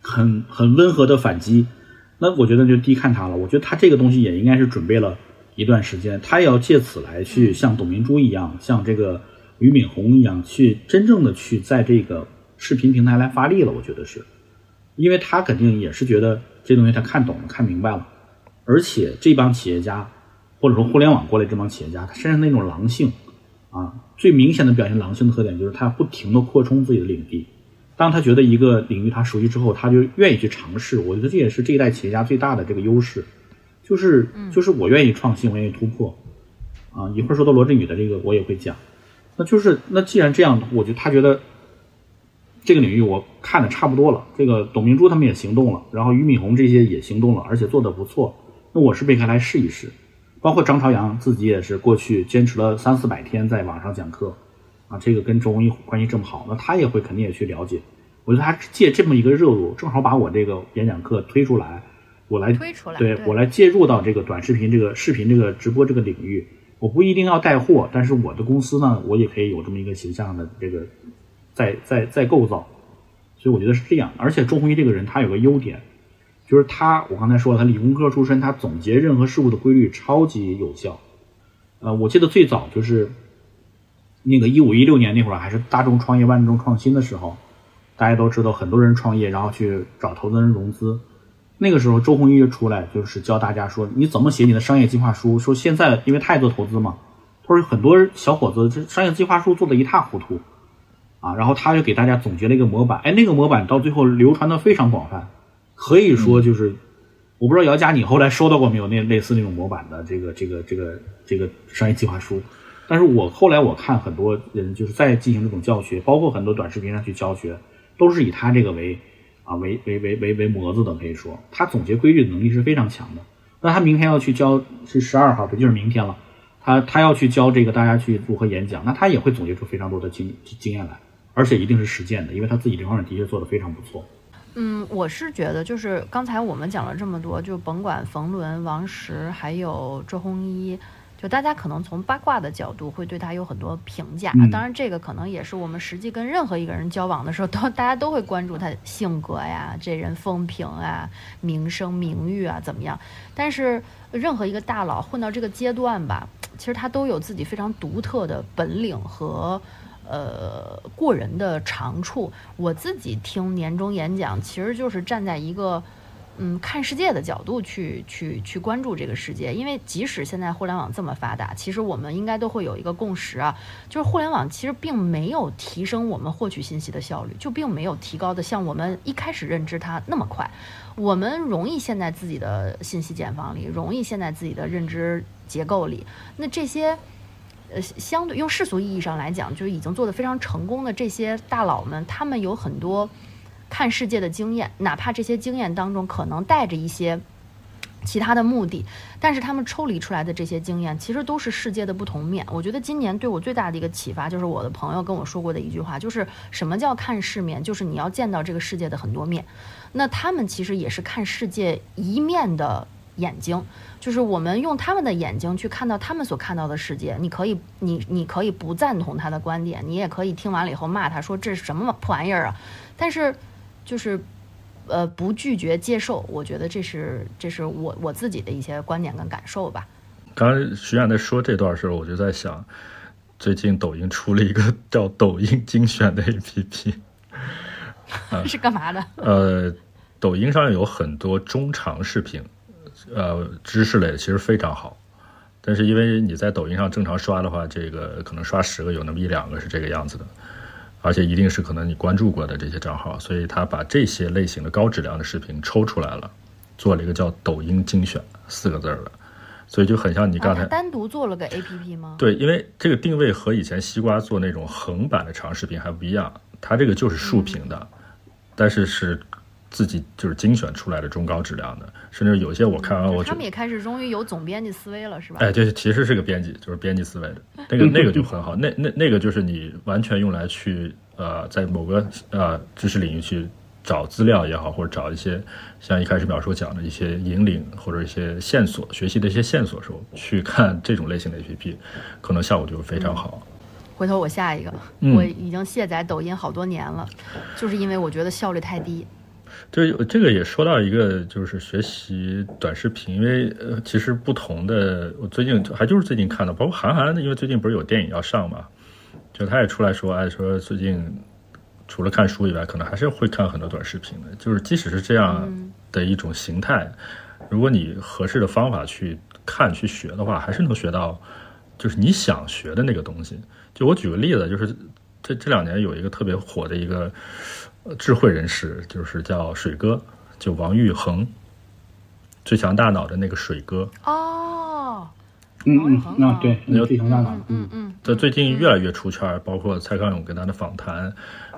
很很温和的反击。那我觉得就低看他了。我觉得他这个东西也应该是准备了一段时间，他也要借此来去像董明珠一样，像这个俞敏洪一样，去真正的去在这个。视频平台来发力了，我觉得是，因为他肯定也是觉得这东西他看懂了、看明白了，而且这帮企业家或者说互联网过来这帮企业家，他身上那种狼性啊，最明显的表现狼性的特点就是他不停的扩充自己的领地。当他觉得一个领域他熟悉之后，他就愿意去尝试。我觉得这也是这一代企业家最大的这个优势，就是就是我愿意创新，我愿意突破啊。一会儿说到罗振宇的这个，我也会讲。那就是那既然这样，我觉得他觉得。这个领域我看的差不多了，这个董明珠他们也行动了，然后俞敏洪这些也行动了，而且做的不错。那我是被开来试一试，包括张朝阳自己也是过去坚持了三四百天在网上讲课，啊，这个跟周鸿祎关系这么好，那他也会肯定也去了解。我觉得他借这么一个热度，正好把我这个演讲课推出来，我来推出来，对我来介入到这个短视频这个视频这个直播这个领域。我不一定要带货，但是我的公司呢，我也可以有这么一个形象的这个。在在在构造，所以我觉得是这样。而且周鸿祎这个人，他有个优点，就是他，我刚才说了，他理工科出身，他总结任何事物的规律超级有效。呃，我记得最早就是那个一五一六年那会儿，还是大众创业万众创新的时候，大家都知道很多人创业，然后去找投资人融资。那个时候，周鸿祎就出来，就是教大家说你怎么写你的商业计划书。说现在因为他也做投资嘛，他说很多小伙子这商业计划书做的一塌糊涂。啊，然后他就给大家总结了一个模板，哎，那个模板到最后流传的非常广泛，可以说就是，我不知道姚佳你后来收到过没有那类似那种模板的这个这个这个这个商业计划书，但是我后来我看很多人就是在进行这种教学，包括很多短视频上去教学，都是以他这个为啊为为为为为模子的，可以说他总结规律的能力是非常强的。那他明天要去教是十二号，不就是明天了？他他要去教这个大家去如何演讲，那他也会总结出非常多的经经验来。而且一定是实践的，因为他自己这方面的确做得非常不错。嗯，我是觉得，就是刚才我们讲了这么多，就甭管冯仑、王石，还有周鸿祎，就大家可能从八卦的角度会对他有很多评价。当然，这个可能也是我们实际跟任何一个人交往的时候，都大家都会关注他性格呀、这人风评啊、名声名誉啊怎么样。但是，任何一个大佬混到这个阶段吧，其实他都有自己非常独特的本领和。呃，过人的长处，我自己听年终演讲，其实就是站在一个，嗯，看世界的角度去去去关注这个世界。因为即使现在互联网这么发达，其实我们应该都会有一个共识啊，就是互联网其实并没有提升我们获取信息的效率，就并没有提高的像我们一开始认知它那么快。我们容易陷在自己的信息茧房里，容易陷在自己的认知结构里。那这些。呃，相对用世俗意义上来讲，就是已经做得非常成功的这些大佬们，他们有很多看世界的经验，哪怕这些经验当中可能带着一些其他的目的，但是他们抽离出来的这些经验，其实都是世界的不同面。我觉得今年对我最大的一个启发，就是我的朋友跟我说过的一句话，就是什么叫看世面？就是你要见到这个世界的很多面。那他们其实也是看世界一面的眼睛。就是我们用他们的眼睛去看到他们所看到的世界，你可以，你你可以不赞同他的观点，你也可以听完了以后骂他说这是什么破玩意儿啊！但是，就是，呃，不拒绝接受，我觉得这是这是我我自己的一些观点跟感受吧。刚刚徐冉在说这段时候，我就在想，最近抖音出了一个叫抖音精选的 APP，*laughs* 是干嘛的？呃，抖音上有很多中长视频，呃，知识类的其实非常好，但是因为你在抖音上正常刷的话，这个可能刷十个有那么一两个是这个样子的，而且一定是可能你关注过的这些账号，所以他把这些类型的高质量的视频抽出来了，做了一个叫抖音精选四个字儿的，所以就很像你刚才、啊单独做了个 APP 吗？对，因为这个定位和以前西瓜做那种横版的长视频还不一样，它这个就是竖屏的，但是是自己就是精选出来的中高质量的，甚至有些我看完我他们，也开始终于有总编辑思维了，是吧？哎，对，其实是个编辑，就是编辑思维的，那个 *laughs* 那个就很好，那那那个就是你完全用来去呃，在某个呃知识领域去找资料也好，或者找一些像一开始淼叔讲的一些引领或者一些线索，学习的一些线索的时候，去看这种类型的 APP，可能效果就会非常好。回头我下一个，嗯我已经卸载抖音好多年了，就是因为我觉得效率太低。对，这个也说到一个，就是学习短视频，因为呃，其实不同的，我最近还就是最近看的，包括韩寒，因为最近不是有电影要上嘛，就他也出来说，哎，说最近除了看书以外，可能还是会看很多短视频的，就是即使是这样的一种形态，如果你合适的方法去看去学的话，还是能学到，就是你想学的那个东西。就我举个例子，就是这这两年有一个特别火的一个呃智慧人士，就是叫水哥，就王玉恒，最强大脑的那个水哥。哦，嗯嗯那对，那那最强大脑，嗯嗯，这最近越来越出圈儿，包括蔡康永跟他的访谈，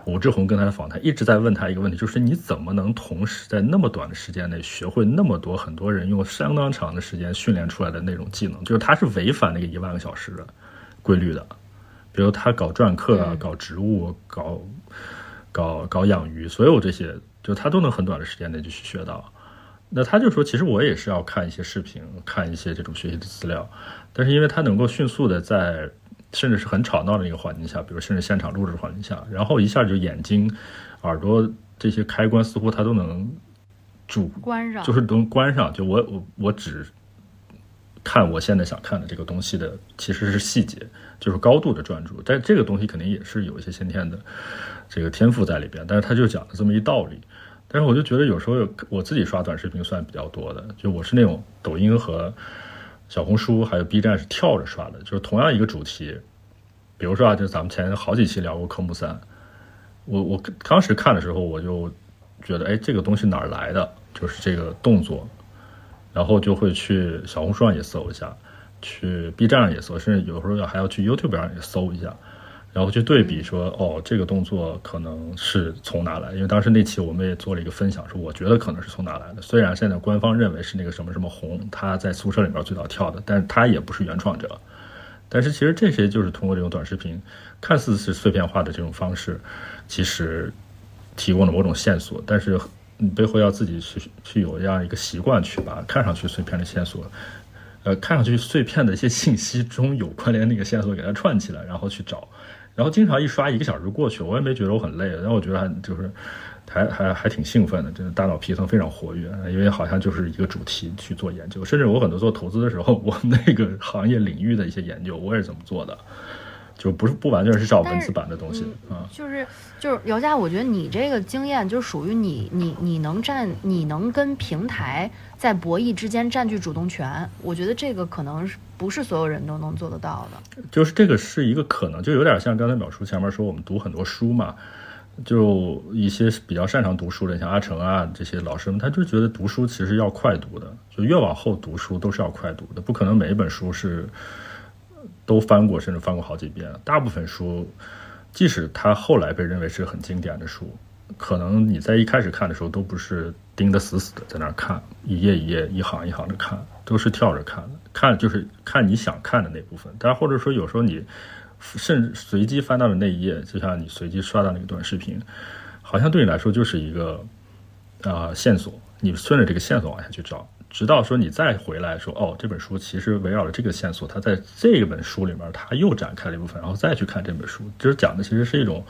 武志红跟他的访谈，一直在问他一个问题，就是你怎么能同时在那么短的时间内学会那么多很多人用相当长的时间训练出来的那种技能？就是他是违反那个一万个小时的规律的。比如他搞篆刻啊，搞植物，搞搞搞养鱼，所有这些，就他都能很短的时间内就去学到。那他就说，其实我也是要看一些视频，看一些这种学习的资料，但是因为他能够迅速的在甚至是很吵闹的一个环境下，比如甚至现场录制的环境下，然后一下就眼睛、耳朵这些开关似乎他都能主关上就是能关上，就我我我只看我现在想看的这个东西的其实是细节，就是高度的专注。但这个东西肯定也是有一些先天的这个天赋在里边，但是他就讲了这么一道理。但是我就觉得有时候我自己刷短视频算比较多的，就我是那种抖音和小红书还有 B 站是跳着刷的，就是同样一个主题，比如说啊，就咱们前好几期聊过科目三，我我当时看的时候我就觉得，哎，这个东西哪来的？就是这个动作，然后就会去小红书上也搜一下，去 B 站上也搜，甚至有时候还要去 YouTube 上也搜一下，然后去对比说，哦，这个动作可能是从哪来？因为当时那期我们也做了一个分享，说我觉得可能是从哪来的。虽然现在官方认为是那个什么什么红，他在宿舍里面最早跳的，但是他也不是原创者。但是其实这些就是通过这种短视频，看似是碎片化的这种方式，其实提供了某种线索，但是你背后要自己去去有这样一个习惯，去把看上去碎片的线索，呃，看上去碎片的一些信息中有关联那个线索给它串起来，然后去找，然后经常一刷一个小时过去，我也没觉得我很累，然后我觉得还就是还还还挺兴奋的，真的大脑皮层非常活跃，因为好像就是一个主题去做研究，甚至我很多做投资的时候，*laughs* 我那个行业领域的一些研究，我也是这么做的。就不是不完全是照文字版的东西啊，就是就是姚佳，我觉得你这个经验就属于你你你能占你能跟平台在博弈之间占据主动权，我觉得这个可能是不是所有人都能做得到的。就是这个是一个可能，就有点像刚才淼叔前面说，我们读很多书嘛，就一些比较擅长读书的，像阿成啊这些老师们，他就觉得读书其实要快读的，就越往后读书都是要快读的，不可能每一本书是。都翻过，甚至翻过好几遍。大部分书，即使它后来被认为是很经典的书，可能你在一开始看的时候都不是盯得死死的在那儿看，一页一页、一行一行的看，都是跳着看的。看就是看你想看的那部分。但或者说有时候你甚至随机翻到的那一页，就像你随机刷到那个短视频，好像对你来说就是一个啊、线索，你顺着这个线索往下去找。直到说你再回来说哦，这本书其实围绕着这个线索，它在这本书里面它又展开了一部分，然后再去看这本书，就是讲的其实是一种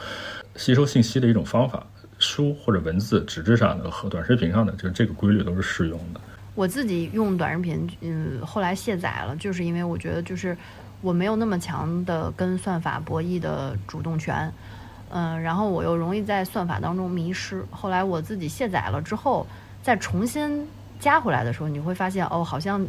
吸收信息的一种方法。书或者文字、纸质上的和短视频上的，就是这个规律都是适用的。我自己用短视频，嗯，后来卸载了，就是因为我觉得就是我没有那么强的跟算法博弈的主动权，嗯，然后我又容易在算法当中迷失。后来我自己卸载了之后，再重新加回来的时候，你会发现，哦，好像，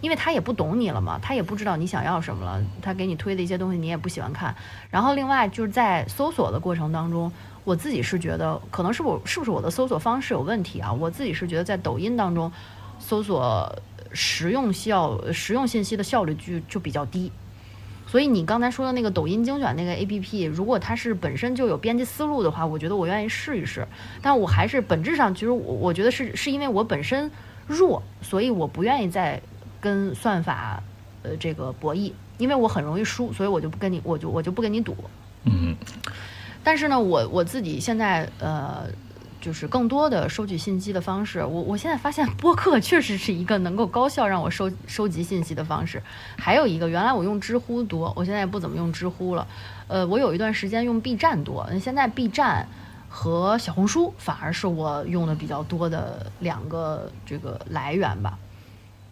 因为他也不懂你了嘛，他也不知道你想要什么了，他给你推的一些东西你也不喜欢看。然后另外就是在搜索的过程当中，我自己是觉得，可能是我是不是我的搜索方式有问题啊？我自己是觉得在抖音当中搜索实用效实用信息的效率就就比较低。所以你刚才说的那个抖音精选那个 A P P，如果它是本身就有编辑思路的话，我觉得我愿意试一试。但我还是本质上，其实我我觉得是是因为我本身弱，所以我不愿意再跟算法呃这个博弈，因为我很容易输，所以我就不跟你，我就我就不跟你赌。嗯，但是呢，我我自己现在呃。就是更多的收取信息的方式，我我现在发现播客确实是一个能够高效让我收收集信息的方式。还有一个，原来我用知乎多，我现在也不怎么用知乎了。呃，我有一段时间用 B 站多，现在 B 站和小红书反而是我用的比较多的两个这个来源吧。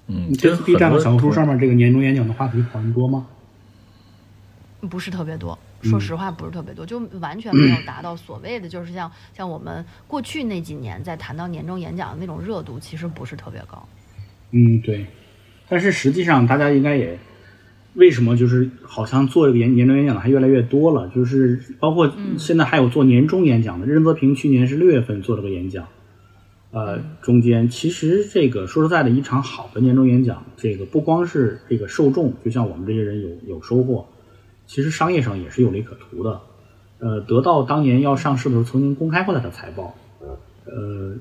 嗯，这次 B 站和小红书上面这个年终演讲的话题讨论多吗？不是特别多。说实话，不是特别多，就完全 *clears throat* 没有达到所谓的，就是像像我们过去那几年在谈到年终演讲的那种热度，其实不是特别高。嗯，对。但是实际上，大家应该也为什么就是好像做年年终演讲的还越来越多了？就是包括现在还有做年终演讲的，任泽平去年是六月份做了个演讲，呃，中间其实这个说实在的，一场好的年终演讲，这个不光是这个受众，就像我们这些人有有收获。其实商业上也是有利可图的，呃，得到当年要上市的时候曾经公开过他的财报，呃，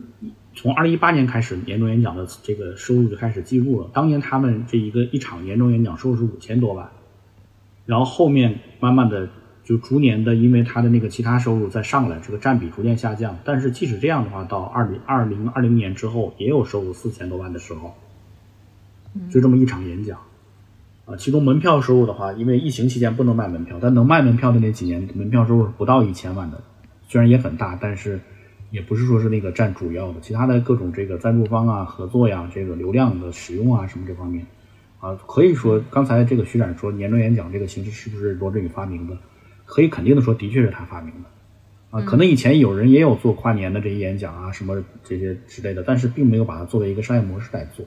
从二零一八年开始年终演讲的这个收入就开始记录了。当年他们这一个一场年终演讲收入是五千多万，然后后面慢慢的就逐年的因为他的那个其他收入在上来，这个占比逐渐下降。但是即使这样的话，到二零二零二零年之后也有收入四千多万的时候，就这么一场演讲。啊，其中门票收入的话，因为疫情期间不能卖门票，但能卖门票的那几年，门票收入不到一千万的，虽然也很大，但是也不是说是那个占主要的。其他的各种这个赞助方啊、合作呀、这个流量的使用啊什么这方面，啊，可以说刚才这个徐展说年终演讲这个形式是不是罗振宇发明的？可以肯定的说，的确是他发明的。啊，可能以前有人也有做跨年的这些演讲啊什么这些之类的，但是并没有把它作为一个商业模式来做。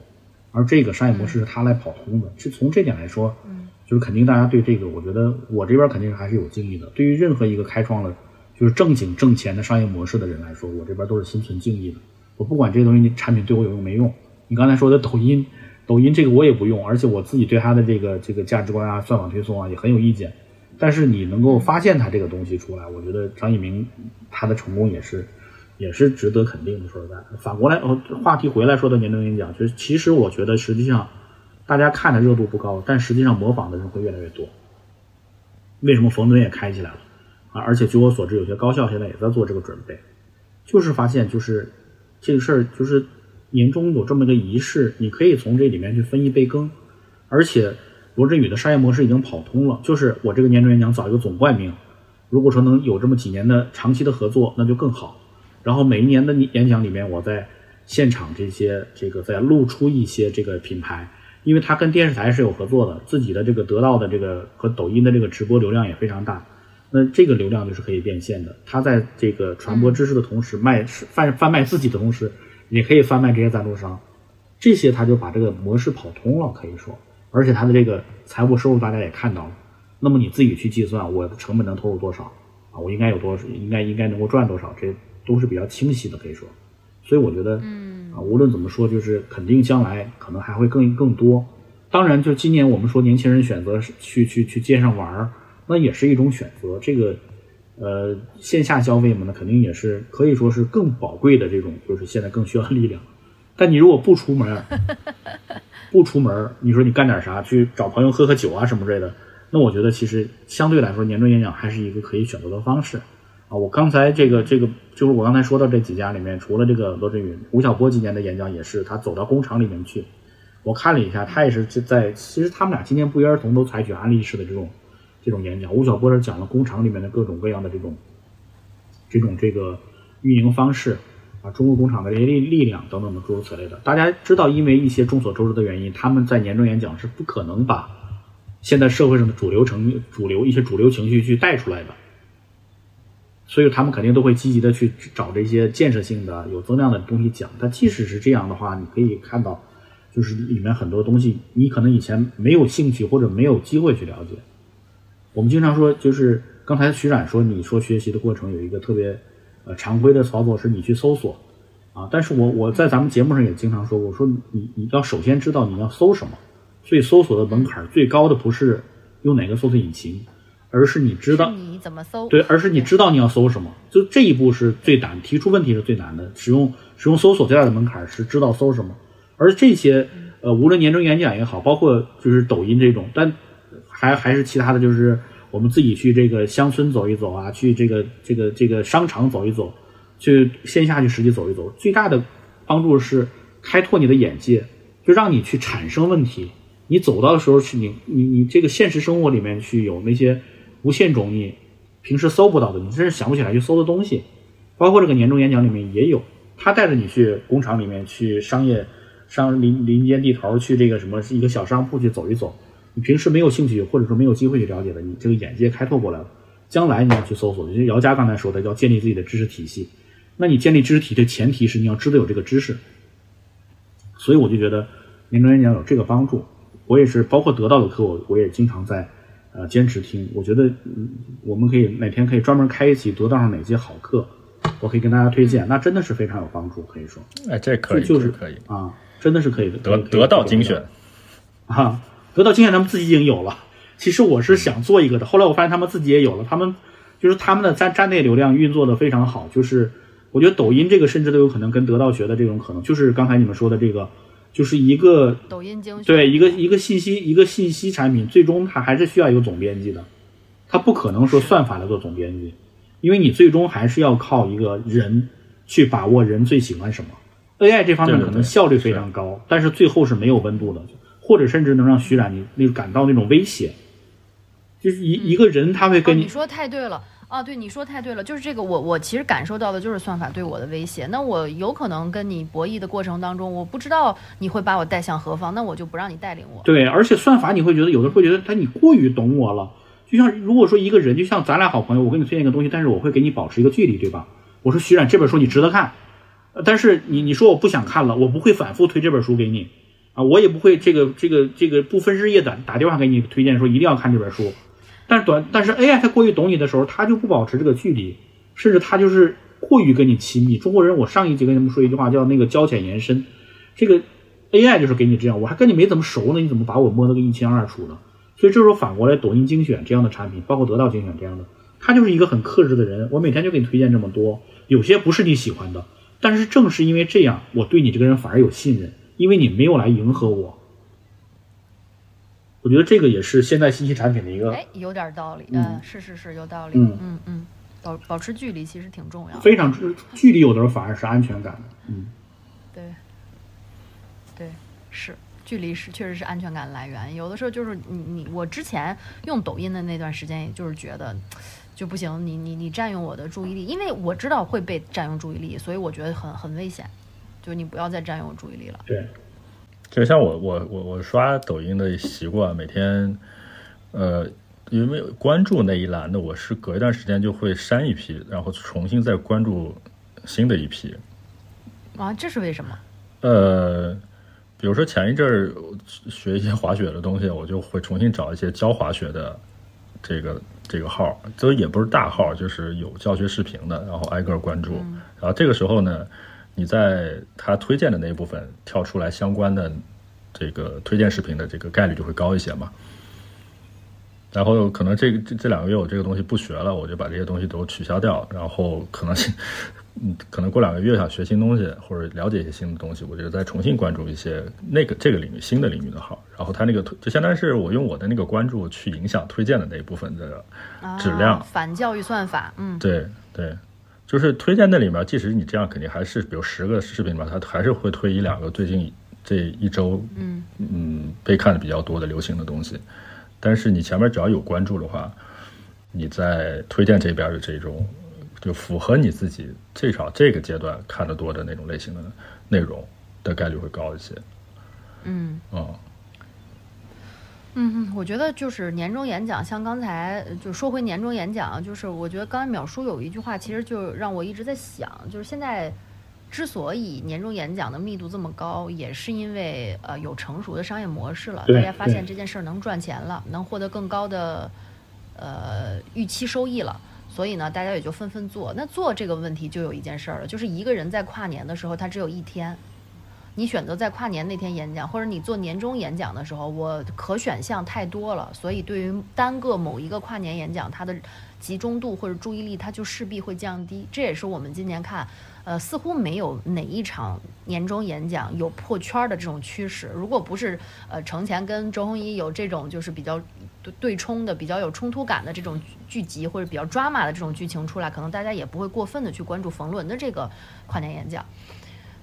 而这个商业模式是他来跑通的，是从这点来说，就是肯定大家对这个，我觉得我这边肯定是还是有敬意的。对于任何一个开创了就是正经挣钱的商业模式的人来说，我这边都是心存敬意的。我不管这些东西你产品对我有用没用，你刚才说的抖音，抖音这个我也不用，而且我自己对它的这个这个价值观啊、算法推送啊也很有意见。但是你能够发现它这个东西出来，我觉得张一鸣他的成功也是。也是值得肯定的。说实在，反过来，哦，话题回来说的年终演讲，就是其实我觉得，实际上大家看的热度不高，但实际上模仿的人会越来越多。为什么冯仑也开起来了啊？而且据我所知，有些高校现在也在做这个准备，就是发现，就是这个事儿，就是年终有这么个仪式，你可以从这里面去分一杯羹。而且罗振宇的商业模式已经跑通了，就是我这个年终演讲找一个总冠名，如果说能有这么几年的长期的合作，那就更好。然后每一年的演讲里面，我在现场这些这个在露出一些这个品牌，因为他跟电视台是有合作的，自己的这个得到的这个和抖音的这个直播流量也非常大，那这个流量就是可以变现的。他在这个传播知识的同时，卖贩贩卖自己的同时，也可以贩卖这些赞助商，这些他就把这个模式跑通了，可以说，而且他的这个财务收入大家也看到了。那么你自己去计算，我的成本能投入多少啊？我应该有多少应该应该能够赚多少？这。都是比较清晰的，可以说，所以我觉得，嗯啊，无论怎么说，就是肯定将来可能还会更更多。当然，就今年我们说年轻人选择去去去街上玩儿，那也是一种选择。这个，呃，线下消费嘛，那肯定也是可以说是更宝贵的这种，就是现在更需要力量。但你如果不出门，不出门，你说你干点啥？去找朋友喝喝酒啊什么之类的，那我觉得其实相对来说，年终演讲还是一个可以选择的方式。啊，我刚才这个这个就是我刚才说到这几家里面，除了这个罗振宇、吴晓波今年的演讲也是，他走到工厂里面去，我看了一下，他也是在，其实他们俩今年不约而同都采取案例式的这种这种演讲。吴晓波是讲了工厂里面的各种各样的这种这种这个运营方式啊，中国工厂的这些力力量等等的诸如此类的。大家知道，因为一些众所周知的原因，他们在年终演讲是不可能把现在社会上的主流成主流一些主流情绪去带出来的，所以他们肯定都会积极的去找这些建设性的、有增量的东西讲。但即使是这样的话，你可以看到，就是里面很多东西，你可能以前没有兴趣或者没有机会去了解。我们经常说，就是刚才徐冉说，你说学习的过程有一个特别呃常规的操作，是你去搜索啊。但是我我在咱们节目上也经常说，我说你你要首先知道你要搜什么，所以搜索的门槛最高的不是用哪个搜索引擎，而是你知道你怎么搜？对，而是你知道你要搜什么，就这一步是最难，提出问题是最难的。使用使用搜索最大的门槛是知道搜什么，而这些呃，无论年终演讲也好，包括就是抖音这种，但还还是其他的就是我们自己去这个乡村走一走啊，去这个这个这个商场走一走，去线下去实际走一走，最大的帮助是开拓你的眼界，就让你去产生问题。你走到的时候去，你你你这个现实生活里面去有那些无限种你平时搜不到的，你真是想不起来去搜的东西，包括这个年终演讲里面也有，他带着你去工厂里面去商业商林林间地头去这个什么一个小商铺去走一走，你平时没有兴趣或者说没有机会去了解的，你这个眼界开拓过来了，将来你要去搜索因为姚佳刚才说的，要建立自己的知识体系，那你建立知识体系的前提是你要知道有这个知识，所以我就觉得年终演讲有这个帮助。我也是，包括得到的课，我我也经常在呃坚持听。我觉得嗯，我们可以哪天可以专门开一期得到上哪些好课，我可以跟大家推荐，那真的是非常有帮助，可以说哎，这可以，就是可以。啊，真的是可以的。得得到精选，啊，得到经验他们自己已经有了。其实我是想做一个的，后来我发现他们自己也有了，他们就是他们的站站内流量运作的非常好，就是我觉得抖音这个甚至都有可能跟得到学的这种可能，就是刚才你们说的这个，就是一个抖音精对一个一个信息一个信息产品，最终它还是需要一个总编辑的，它不可能说算法来做总编辑，因为你最终还是要靠一个人去把握人最喜欢什么。AI 这方面可能效率非常高，但是最后是没有温度的，或者甚至能让徐冉你那感到那种威胁，就是一、一个人他会哦，跟你说太对了。啊，对，你说太对了，就是这个我我其实感受到的就是算法对我的威胁。那我有可能跟你博弈的过程当中，我不知道你会把我带向何方，那我就不让你带领我。对，而且算法你会觉得有的会觉得他你过于懂我了，就像如果说一个人，就像咱俩好朋友，我给你推荐一个东西，但是我会给你保持一个距离，对吧？我说徐冉这本书你值得看，呃但是你你说我不想看了，我不会反复推这本书给你我也不会这个这个这个不分日夜的打电话给你推荐说一定要看这本书，但是短但是 AI 它过于懂你的时候，它就不保持这个距离，甚至它就是过于跟你亲密。中国人我上一集跟你们说一句话叫那个交浅言深，这个 AI 就是给你这样，我还跟你没怎么熟呢，你怎么把我摸得个一清二楚呢？所以这时候反过来，抖音精选这样的产品，包括得到精选这样的，他就是一个很克制的人。我每天就给你推荐这么多，有些不是你喜欢的，但是正是因为这样，我对你这个人反而有信任，因为你没有来迎合我。我觉得这个也是现在信息产品的一个哎，有点道理，嗯嗯，是是是有道理，嗯嗯嗯，保保持距离其实挺重要的。非常距离，有的时候反而是安全感的。嗯，对，对，是距离是确实是安全感来源。有的时候就是你你我之前用抖音的那段时间，也就是觉得就不行，你你你占用我的注意力，因为我知道会被占用注意力，所以我觉得很很危险。就你不要再占用我注意力了。对，就像我我我我刷抖音的习惯，每天，呃，因为关注那一栏的，我是隔一段时间就会删一批，然后重新再关注新的一批。啊，这是为什么？呃，比如说前一阵儿学一些滑雪的东西，我就会重新找一些教滑雪的这个这个号，都也不是大号，就是有教学视频的，然后挨个儿关注。然后这个时候呢，你在他推荐的那一部分跳出来相关的这个推荐视频的这个概率就会高一些嘛。然后可能这个这这两个月我这个东西不学了，我就把这些东西都取消掉，然后可能，嗯，可能过两个月想学新东西或者了解一些新的东西，我就再重新关注一些那个这个领域新的领域的号，然后他那个推就相当于是我用我的那个关注去影响推荐的那一部分的质量啊、反教育算法，嗯，对对，就是推荐那里面，即使你这样，肯定还是比如十个视频里面，它还是会推一两个最近这一周嗯嗯被看的比较多的流行的东西。但是你前面只要有关注的话，你在推荐这边的这种就符合你自己至少这个阶段看得多的那种类型的内容的概率会高一些。嗯，啊，嗯，我觉得就是年终演讲，像刚才就说回年终演讲，就是我觉得刚才淼叔有一句话，其实就让我一直在想，就是现在之所以年终演讲的密度这么高，也是因为呃有成熟的商业模式了，大家发现这件事儿能赚钱了，能获得更高的呃预期收益了，所以呢，大家也就纷纷做。那做这个问题就有一件事儿了，就是一个人在跨年的时候，他只有一天。你选择在跨年那天演讲，或者你做年终演讲的时候，我可选项太多了，所以对于单个某一个跨年演讲，它的集中度或者注意力，它就势必会降低。这也是我们今年看，呃，似乎没有哪一场年终演讲有破圈的这种趋势。如果不是呃程前跟周鸿祎有这种就是比较对对冲的、比较有冲突感的这种剧集，或者比较抓马的这种剧情出来，可能大家也不会过分的去关注冯仑的这个跨年演讲。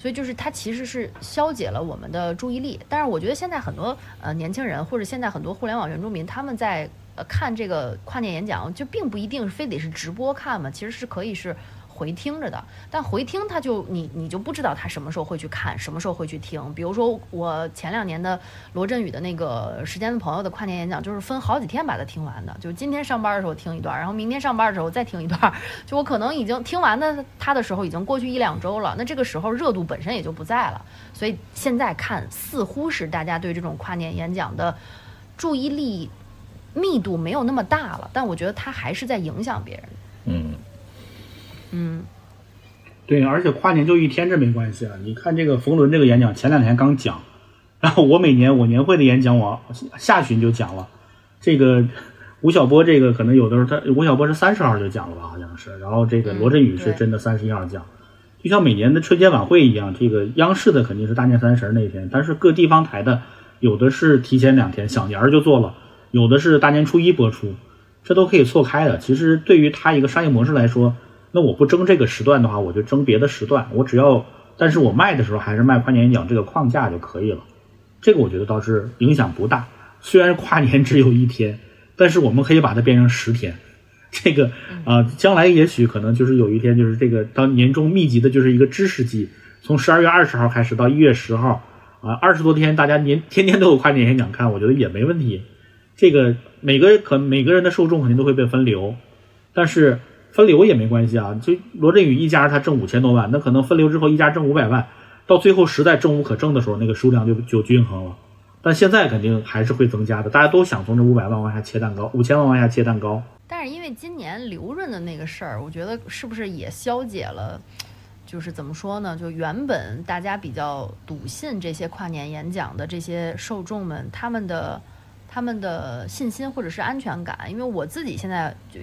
所以就是它其实是消解了我们的注意力，但是我觉得现在很多呃年轻人或者现在很多互联网原住民他们在呃看这个跨年演讲，就并不一定非得是直播看嘛，其实是可以是。回听着的，但回听他就你你就不知道他什么时候会去看，什么时候会去听。比如说我前两年的罗振宇的那个时间的朋友的跨年演讲，就是分好几天把它听完的。就今天上班的时候听一段，然后明天上班的时候再听一段。就我可能已经听完的他的时候已经过去一两周了，那这个时候热度本身也就不在了。所以现在看似乎是大家对这种跨年演讲的注意力密度没有那么大了，但我觉得他还是在影响别人。嗯。嗯，对，而且跨年就一天，这没关系啊。你看这个冯仑这个演讲，前两天刚讲，然后我每年我年会的演讲，我下旬就讲了。这个 *laughs* 吴晓波这个可能有的时候他吴晓波是三十号就讲了吧，好像是。然后这个罗振宇是真的三十一号讲，就像每年的春节晚会一样，这个央视的肯定是大年三十那天，但是各地方台的有的是提前两天小年儿就做了，有的是大年初一播出，这都可以错开的。其实对于他一个商业模式来说。那我不争这个时段的话，我就争别的时段。我只要，但是我卖的时候还是卖跨年演讲这个框架就可以了。这个我觉得倒是影响不大。虽然跨年只有一天，但是我们可以把它变成十天。这个啊，将来也许可能就是有一天，就是这个当年终密集的，就是一个知识季，从十二月二十号开始到一月十号啊，二十多天，大家年天天都有跨年演讲看，我觉得也没问题。这个每个可每个人的受众肯定都会被分流，但是。分流也没关系啊，就罗振宇一家他挣五千多万，那可能分流之后一家挣五百万，到最后实在挣无可挣的时候，那个数量就就均衡了。但现在肯定还是会增加的，大家都想从这五百万往下切蛋糕，五千万往下切蛋糕。但是因为今年刘润的那个事儿，我觉得是不是也消解了，就是怎么说呢？就原本大家比较笃信这些跨年演讲的这些受众们，他们的。他们的信心或者是安全感，因为我自己现在就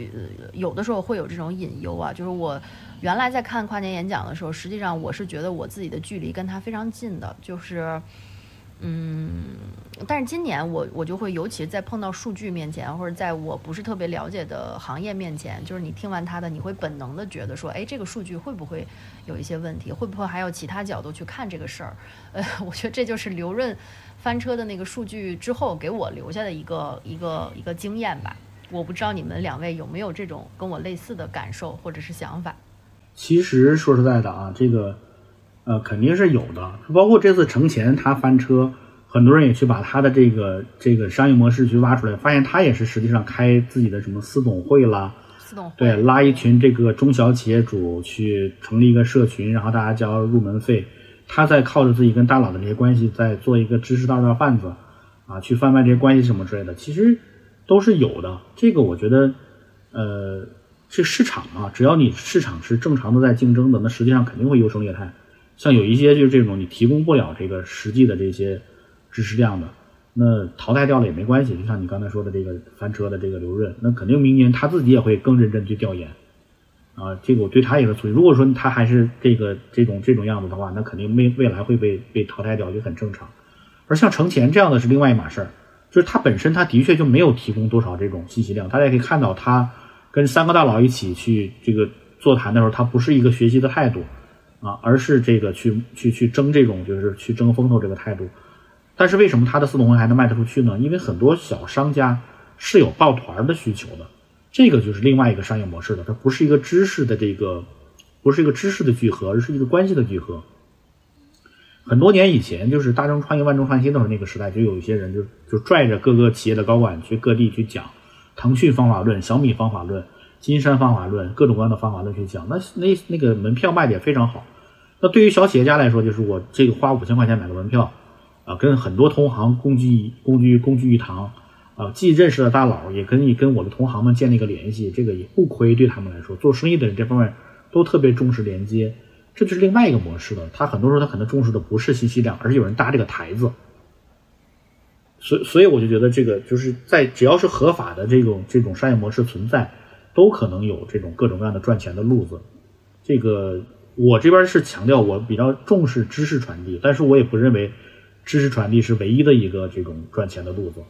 有的时候会有这种隐忧啊，就是我原来在看跨年演讲的时候，实际上我是觉得我自己的距离跟他非常近的，就是，嗯，但是今年我我就会，尤其在碰到数据面前，或者在我不是特别了解的行业面前，就是你听完他的，你会本能的觉得说，哎，这个数据会不会有一些问题？会不会还有其他角度去看这个事儿？呃，*laughs* 我觉得这就是刘润。翻车的那个数据之后，给我留下的一个一个一个经验吧。我不知道你们两位有没有这种跟我类似的感受或者是想法。其实说实在的啊，这个呃肯定是有的。包括这次程前他翻车，很多人也去把他的这个这个商业模式去挖出来，发现他也是实际上开自己的什么私董会啦，私董会对，拉一群这个中小企业主去成立一个社群，然后大家交入门费。他在靠着自己跟大佬的这些关系，在做一个知识大道贩子，啊，去贩卖这些关系什么之类的，其实都是有的。这个我觉得，呃，这市场啊，只要你市场是正常的在竞争的，那实际上肯定会优胜劣汰。像有一些就是这种你提供不了这个实际的这些知识量的，那淘汰掉了也没关系。就像你刚才说的这个翻车的这个刘润，那肯定明年他自己也会更认真去调研。啊，这个我对他也是促。如果说他还是这个这种这种样子的话，那肯定未未来会被被淘汰掉，就很正常。而像程前这样的是另外一码事儿，就是他本身他的确就没有提供多少这种信息量。大家可以看到，他跟三个大佬一起去这个座谈的时候，他不是一个学习的态度啊，而是这个去去去争这种就是去争风头这个态度。但是为什么他的四董会还能卖得出去呢？因为很多小商家是有抱团的需求的。这个就是另外一个商业模式了，它不是一个知识的这个，不是一个知识的聚合，而是一个关系的聚合。很多年以前，就是大众创业万众创新的时候，那个时代就有一些人就就拽着各个企业的高管去各地去讲腾讯方法论、小米方法论、金山方法论，各种各样的方法论去讲。那那那个门票卖的也非常好。那对于小企业家来说，就是我这个花五千块钱买个门票，啊，跟很多同行共聚共聚共聚一堂，啊，既认识了大佬，也可以跟我的同行们建立一个联系，这个也不亏对他们来说。做生意的人这方面都特别重视连接。这就是另外一个模式了。他很多时候他可能重视的不是信息量，而是有人搭这个台子。所所以我就觉得这个就是在只要是合法的这种这种商业模式存在，都可能有这种各种各样的赚钱的路子。这个我这边是强调我比较重视知识传递，但是我也不认为知识传递是唯一的一个这种赚钱的路子。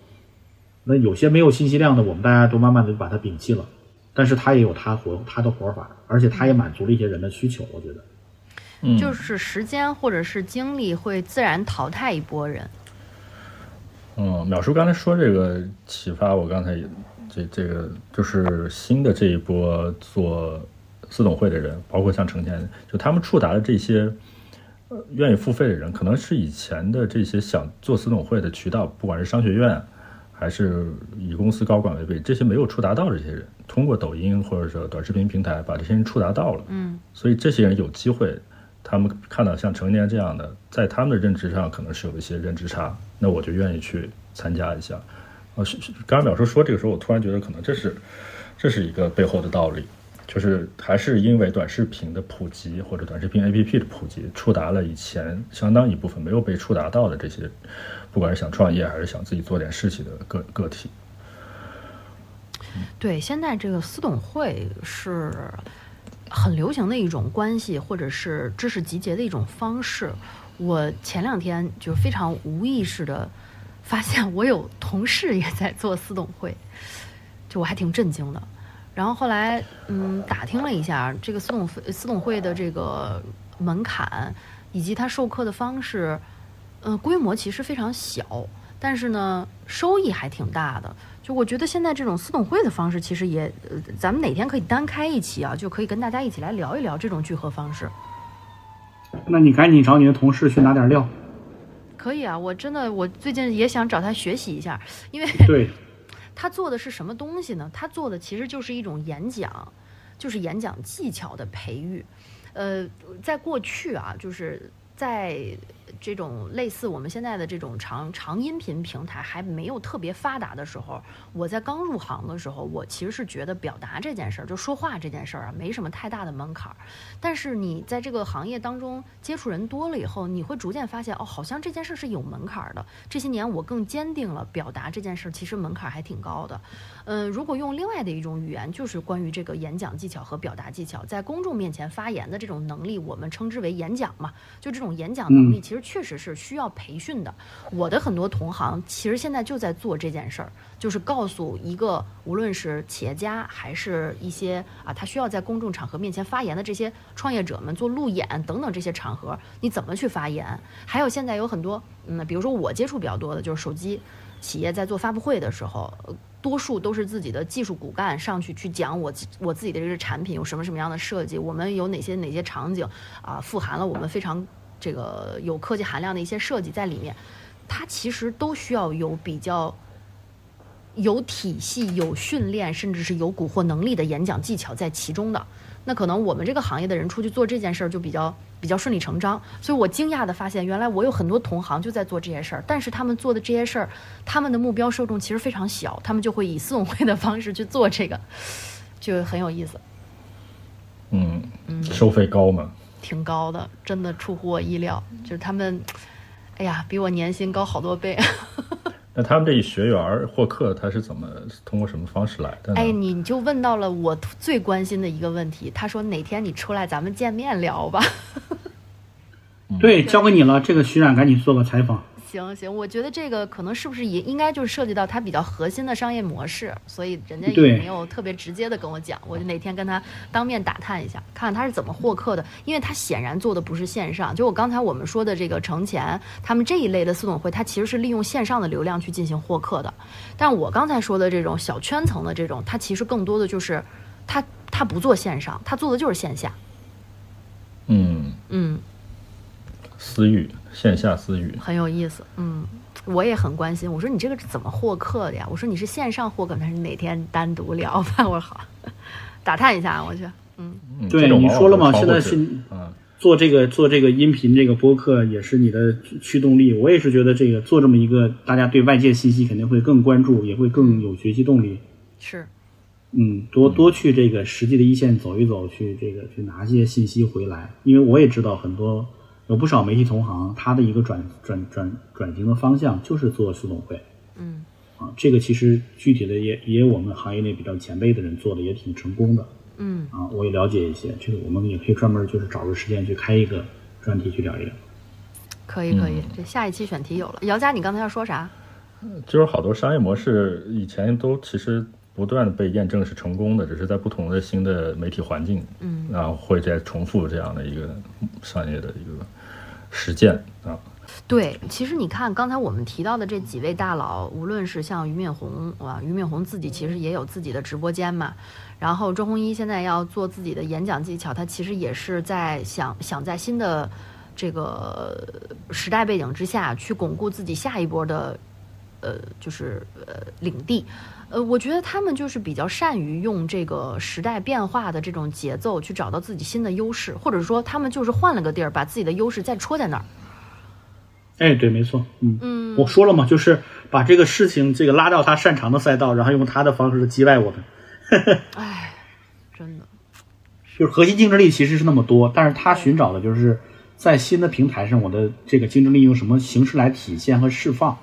那有些没有信息量的，我们大家都慢慢的把它摒弃了。但是他也有他活他的活法，而且他也满足了一些人的需求。我觉得。就是时间或者是精力会自然淘汰一波人。嗯，淼叔刚才说这个启发，我刚才也这这个就是新的这一波做私董会的人，包括像成天，就他们触达的这些呃愿意付费的人，可能是以前的这些想做私董会的渠道，不管是商学院还是以公司高管为背，这些没有触达到这些人，通过抖音或者说短视频平台把这些人触达到了。嗯，所以这些人有机会。他们看到像成年这样的，在他们的认知上可能是有一些认知差，那我就愿意去参加一下。呃，刚刚淼叔说这个时候，我突然觉得可能这是这是一个背后的道理，就是还是因为短视频的普及或者短视频 APP 的普及，触达了以前相当一部分没有被触达到的这些，不管是想创业还是想自己做点事情的个个体。对，现在这个私董会是。很流行的一种关系，或者是知识集结的一种方式。我前两天就非常无意识的发现，我有同事也在做私董会，就我还挺震惊的。然后后来，嗯，打听了一下这个私董私董会的这个门槛以及他授课的方式，嗯，规模其实非常小，但是呢，收益还挺大的。就我觉得现在这种私董会的方式，其实也，呃，咱们哪天可以单开一期啊，就可以跟大家一起来聊一聊这种聚合方式。那你赶紧找你的同事去拿点料。可以啊，我真的，我最近也想找他学习一下，因为对，*laughs* 他做的是什么东西呢？他做的其实就是一种演讲，就是演讲技巧的培育。呃，在过去啊，就是在。这种类似我们现在的这种长长音频平台还没有特别发达的时候，我在刚入行的时候，我其实是觉得表达这件事儿，就说话这件事儿啊，没什么太大的门槛儿。但是你在这个行业当中接触人多了以后，你会逐渐发现，哦，好像这件事是有门槛儿的。这些年我更坚定了表达这件事儿其实门槛儿还挺高的。嗯，如果用另外的一种语言，就是关于这个演讲技巧和表达技巧，在公众面前发言的这种能力，我们称之为演讲嘛。就这种演讲能力，其实确实是需要培训的。我的很多同行其实现在就在做这件事儿，就是告诉一个无论是企业家还是一些啊，他需要在公众场合面前发言的这些创业者们，做路演等等这些场合，你怎么去发言？还有现在有很多，嗯，比如说我接触比较多的就是手机企业在做发布会的时候。多数都是自己的技术骨干上去去讲我我自己的这个产品有什么什么样的设计，我们有哪些哪些场景啊，富含了我们非常这个有科技含量的一些设计在里面，它其实都需要有比较有体系、有训练，甚至是有蛊惑能力的演讲技巧在其中的。那可能我们这个行业的人出去做这件事儿就比较。比较顺理成章，所以我惊讶的发现，原来我有很多同行就在做这些事儿，但是他们做的这些事儿，他们的目标受众其实非常小，他们就会以私董会的方式去做这个，就很有意思。嗯嗯，收费高吗？挺高的，真的出乎我意料，就是他们，哎呀，比我年薪高好多倍。*laughs* 那他们这一学员获客，他是怎么通过什么方式来的？哎，你就问到了我最关心的一个问题。他说哪天你出来，咱们见面聊吧。*laughs* 对，交给你了。这个徐冉赶紧做个采访。行行，我觉得这个可能是不是也应该就是涉及到他比较核心的商业模式，所以人家也没有特别直接的跟我讲，我就哪天跟他当面打探一下，看看他是怎么获客的，因为他显然做的不是线上，就我刚才我们说的这个程前他们这一类的私董会，他其实是利用线上的流量去进行获客的，但我刚才说的这种小圈层的这种，他其实更多的就是他他不做线上，他做的就是线下。嗯嗯，私域。线下私语，很有意思。嗯，我也很关心。我说你这个是怎么获客的呀？我说你是线上获客，还是哪天单独聊吧？*laughs* 我说好，打探一下，我去。嗯，嗯对你说了嘛现在是啊，做这个做这个音频这个播客也是你的驱动力。我也是觉得这个做这么一个，大家对外界信息肯定会更关注，也会更有学习动力。是，嗯，多多去这个实际的一线走一走，去这个去拿一些信息回来。因为我也知道很多有不少媒体同行，他的一个转转转转型的方向就是做速懂会嗯啊。这个其实具体的也也有我们行业内比较前辈的人做的也挺成功的嗯，啊，我也了解一些。这个我们也可以专门就是找个时间去开一个专题去聊一聊。可以可以。这下一期选题有了。姚佳，你刚才要说啥？就是好多商业模式以前都其实不断的被验证是成功的，只是在不同的新的媒体环境，嗯，然后会再重复这样的一个商业的一个实践啊。对，其实你看刚才我们提到的这几位大佬，无论是像俞敏洪，啊，俞敏洪自己其实也有自己的直播间嘛。然后周鸿祎现在要做自己的演讲技巧，他其实也是在想想在新的这个时代背景之下去巩固自己下一波的呃，就是呃领地。呃，我觉得他们就是比较善于用这个时代变化的这种节奏去找到自己新的优势，或者说他们就是换了个地儿，把自己的优势再戳在那儿。哎，对，没错，嗯嗯我说了嘛，就是把这个事情这个拉到他擅长的赛道，然后用他的方式击败我们。*laughs* 哎，真的。就是核心竞争力其实是那么多，但是他寻找的就是在新的平台上，我的这个竞争力用什么形式来体现和释放。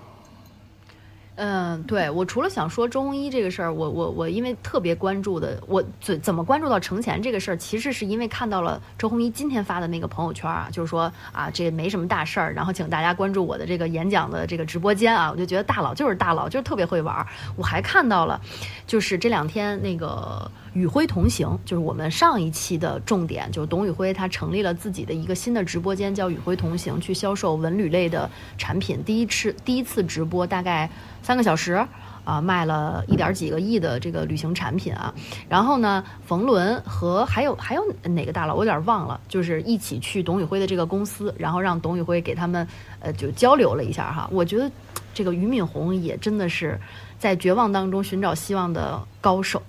嗯，对我除了想说周鸿祎这个事儿，我我我因为特别关注的，我怎怎么关注到程前这个事儿，其实是因为看到了周鸿祎今天发的那个朋友圈啊，就是说啊这没什么大事儿，然后请大家关注我的这个演讲的这个直播间啊，我就觉得大佬就是大佬，就是特别会玩儿。我还看到了，就是这两天那个宇辉同行，就是我们上一期的重点，就是董宇辉他成立了自己的一个新的直播间，叫宇辉同行，去销售文旅类的产品。第一次第一次直播大概三个小时。啊，卖了一点几个亿的这个旅行产品啊，然后呢，冯仑和还有还有哪个大佬我有点忘了，就是一起去董宇辉的这个公司，然后让董宇辉给他们呃就交流了一下哈。我觉得这个俞敏洪也真的是在绝望当中寻找希望的高手。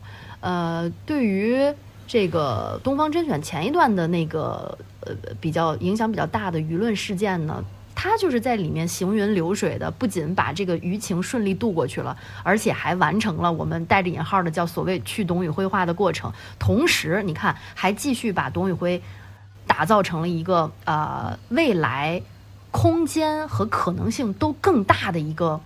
呃，对于这个东方甄选前一段的那个呃比较影响比较大的舆论事件呢，他就是在里面行云流水的，不仅把这个舆情顺利度过去了，而且还完成了我们带着引号的叫所谓去董宇辉化的过程。同时，你看还继续把董宇辉打造成了一个呃未来空间和可能性都更大的一个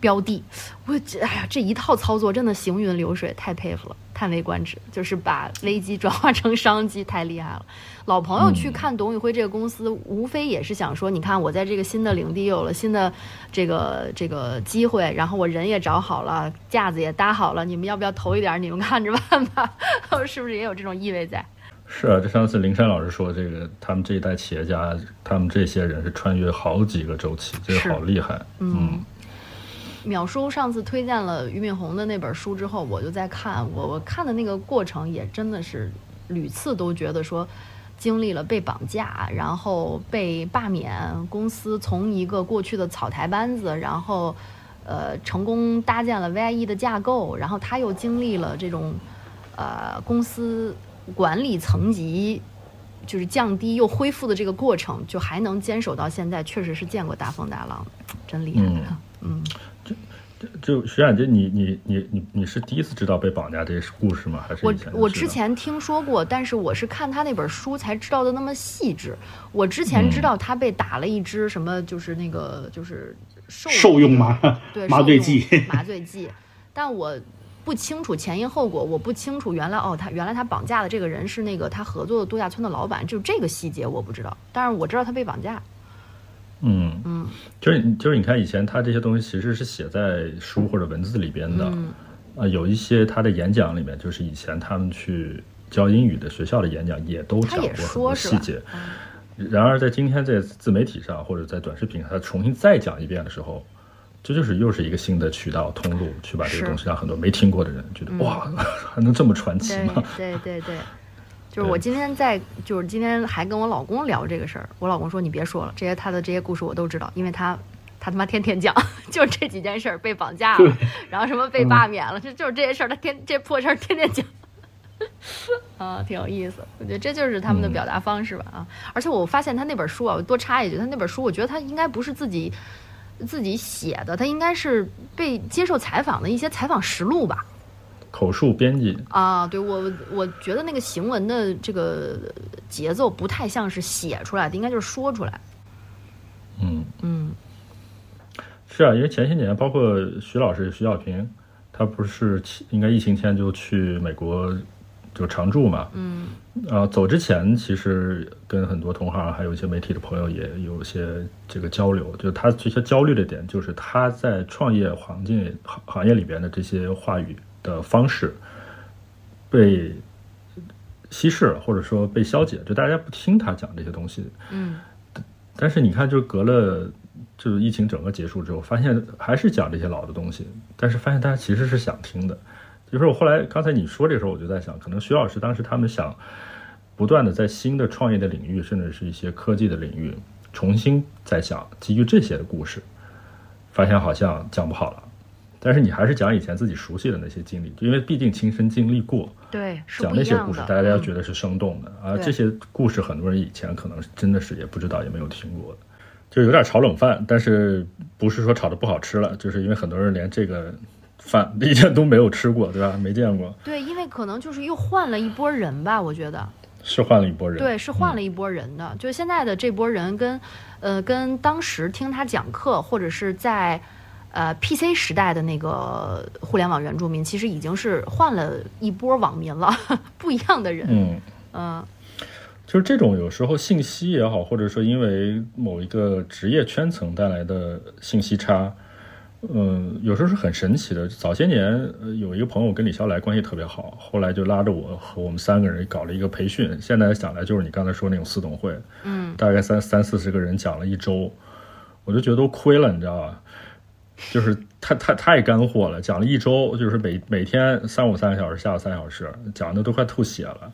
标的。我这哎呀，这一套操作真的行云流水，太佩服了，叹为观止。就是把危机转化成商机，太厉害了。老朋友去看董宇辉这个公司，无非也是想说，你看我在这个新的领地有了新的这个这个机会，然后我人也找好了，架子也搭好了，你们要不要投一点？你们看着办吧，*laughs* 是不是也有这种意味在？是啊，就上次林珊老师说，这个他们这一代企业家，他们这些人是穿越好几个周期，这个好厉害。嗯，淼叔上次推荐了俞敏洪的那本书之后，我就在看，我我看的那个过程也真的是屡次都觉得说，经历了被绑架，然后被罢免，公司从一个过去的草台班子，然后呃成功搭建了 VIE 的架构，然后他又经历了这种呃公司管理层级。就是降低又恢复的这个过程，就还能坚守到现在，确实是见过大风大浪，真厉害。嗯就徐冉姐，你你你你你是第一次知道被绑架这个故事吗？还是我我之前听说过，但是我是看他那本书才知道的那么细致。我之前知道他被打了一支什么，就是那个就是受受用 *laughs* 麻对麻醉剂麻醉剂，但我不清楚前因后果，我不清楚原来哦，他原来他绑架的这个人是那个他合作的度假村的老板，就这个细节我不知道，但是我知道他被绑架。嗯。嗯。就是就是你看以前他这些东西其实是写在书或者文字里边的，啊、嗯有一些他的演讲里面，就是以前他们去教英语的学校的演讲也都讲过很多细节。然而在今天在自媒体上或者在短视频上，他重新再讲一遍的时候，这就是又是一个新的渠道通路，去把这个东西让很多没听过的人觉得、哇，*laughs* 还能这么传奇对吗？对 *laughs* 对对，就是我今天在，就是今天还跟我老公聊这个事儿，我老公说你别说了，这些他的这些故事我都知道，因为他他他妈天天讲，*laughs* 就这几件事儿被绑架了，然后什么被罢免了，这就是这些事儿，他天这破事儿天天讲。*laughs* 啊，挺有意思，我觉得这就是他们的嗯表达方式吧啊！而且我发现他那本书啊，我多插一句，他那本书，我觉得他应该不是自己自己写的，他应该是被接受采访的一些采访实录吧。口述编辑，啊，对我我觉得那个行文的这个节奏不太像是写出来的，应该就是说出来。嗯，嗯。是啊，因为前些年包括徐老师徐小平，他不是应该疫情前就去美国就常驻嘛，嗯。啊，走之前其实跟很多同行还有一些媒体的朋友也有些这个交流，就他这些焦虑的点就是他在创业环境行行业里边的这些话语的方式被稀释了，或者说被消解，就大家不听他讲这些东西。嗯但是你看，就隔了就是疫情整个结束之后，发现还是讲这些老的东西，但是发现大家其实是想听的。就是我后来刚才你说这时候，我就在想，可能徐老师当时他们想不断的在新的创业的领域，甚至是一些科技的领域，重新再想基于这些的故事，发现好像讲不好了。但是你还是讲以前自己熟悉的那些经历，因为毕竟亲身经历过，对，是讲。那些故事，大家觉得是生动的、啊。这些故事很多人以前可能真的是也不知道，也没有听过的，就有点炒冷饭。但是不是说炒的不好吃了，就是因为很多人连这个饭以前都没有吃过，对吧？没见过，对，因为可能就是又换了一波人吧，我觉得。是换了一波人。对，是换了一波人的。就现在的这波人跟，呃，跟当时听他讲课或者是在，呃，PC 时代的那个互联网原住民，其实已经是换了一波网民了，*laughs* 不一样的人。嗯，嗯就是这种有时候信息也好，或者说因为某一个职业圈层带来的信息差，嗯，有时候是很神奇的。早些年，呃，有一个朋友跟李笑来关系特别好，后来就拉着我和我们三个人搞了一个培训。现在想来就是你刚才说那种四懂会，嗯大概三三四十个人讲了一周，我就觉得都亏了，你知道吧？就是太太太干货了，讲了一周，就是每每天上午三个小时，下午三个小时，讲的都快吐血了。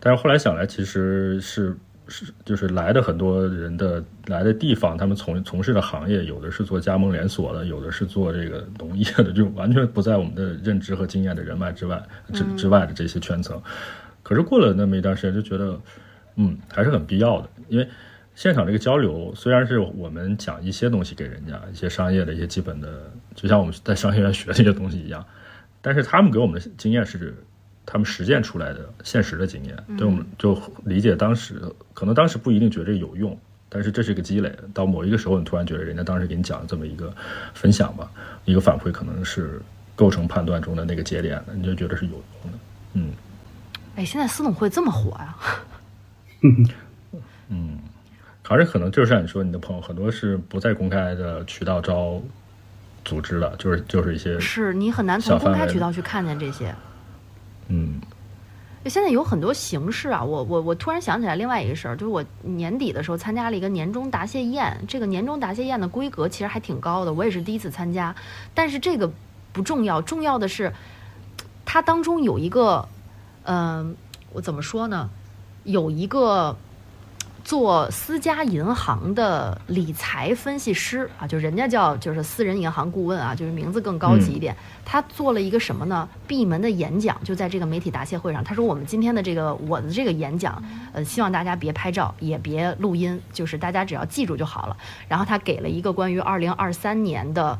但是后来想来，其实是是就是来的很多人的来的地方，他们从从事的行业，有的是做加盟连锁的，有的是做这个农业的，就完全不在我们的认知和经验的人脉之外之之外的这些圈层。可是过了那么一段时间，就觉得，嗯，还是很必要的，因为现场这个交流虽然是我们讲一些东西给人家，一些商业的一些基本的，就像我们在商学院学这些东西一样，但是他们给我们的经验是他们实践出来的现实的经验，对我们就理解当时可能当时不一定觉得有用，但是这是一个积累，到某一个时候你突然觉得人家当时给你讲的这么一个分享吧，一个反馈可能是构成判断中的那个节点的，你就觉得是有用的，嗯。哎，现在私董会这么火呀、*laughs* *laughs* 还是可能就是像你说，你的朋友很多是不在公开的渠道招组织的，就是就是一些是你很难从公开渠道去看见这些。嗯现在有很多形式啊，我我我突然想起来另外一个事儿，就是我年底的时候参加了一个年终答谢宴，这个年终答谢宴的规格其实还挺高的，我也是第一次参加，但是这个不重要，重要的是它当中有一个，嗯、我怎么说呢？有一个做私家银行的理财分析师啊，就人家叫就是私人银行顾问啊，就是名字更高级一点。他做了一个什么呢？闭门的演讲，就在这个媒体答谢会上。他说：“我们今天的这个我的这个演讲，呃，希望大家别拍照，也别录音，就是大家只要记住就好了。”然后他给了一个关于二零二三年的。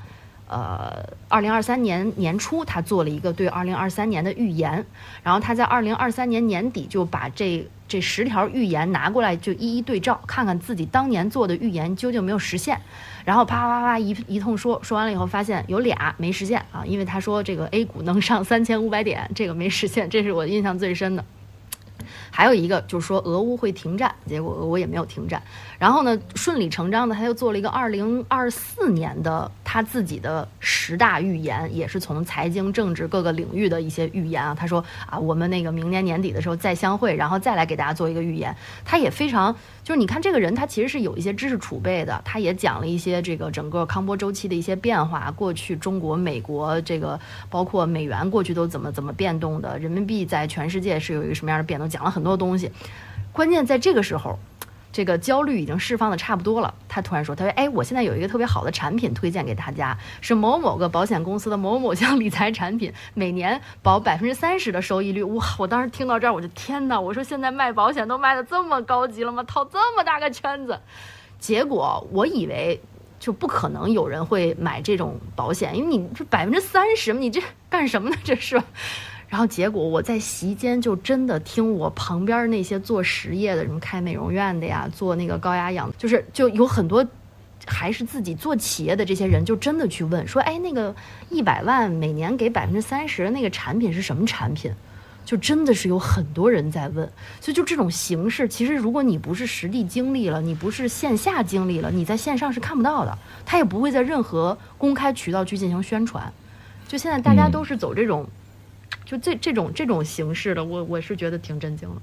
呃，二零二三年年初，他做了一个对二零二三年的预言，然后他在二零二三年年底就把这这十条预言拿过来，就一一对照，看看自己当年做的预言究竟没有实现，然后啪啪啪啪一一通说，说完了以后发现有俩没实现啊，因为他说这个 A 股能上三千五百点，这个没实现，这是我印象最深的。还有一个就是说俄乌会停战，结果俄乌也没有停战。然后呢，顺理成章的他又做了一个二零二四年的他自己的十大预言，也是从财经、政治各个领域的一些预言啊。他说啊，我们那个明年年底的时候再相会，然后再来给大家做一个预言。他也非常，就是你看这个人，他其实是有一些知识储备的。他也讲了一些这个整个康波周期的一些变化，过去中国、美国这个包括美元过去都怎么怎么变动的，人民币在全世界是有一个什么样的变动，讲了很多东西。关键在这个时候。这个焦虑已经释放的差不多了，他突然说：“他说，哎，我现在有一个特别好的产品推荐给大家，是某某个保险公司的某某项理财产品，每年保百分之三十的收益率。哇！我当时听到这儿，我就天哪！我说现在卖保险都卖的这么高级了吗？套这么大个圈子，结果我以为就不可能有人会买这种保险，因为你这百分之三十，你这干什么呢？这是。”然后结果我在席间就真的听我旁边那些做实业的，什么开美容院的呀，做那个高压氧，就是就有很多还是自己做企业的这些人，就真的去问说，哎，那个一百万每年给百分之三十的那个产品是什么产品？就真的是有很多人在问。所以就这种形式，其实如果你不是实地经历了，你不是线下经历了，你在线上是看不到的，他也不会在任何公开渠道去进行宣传。就现在大家都是走这种。就这这种这种形式的，我我是觉得挺震惊的。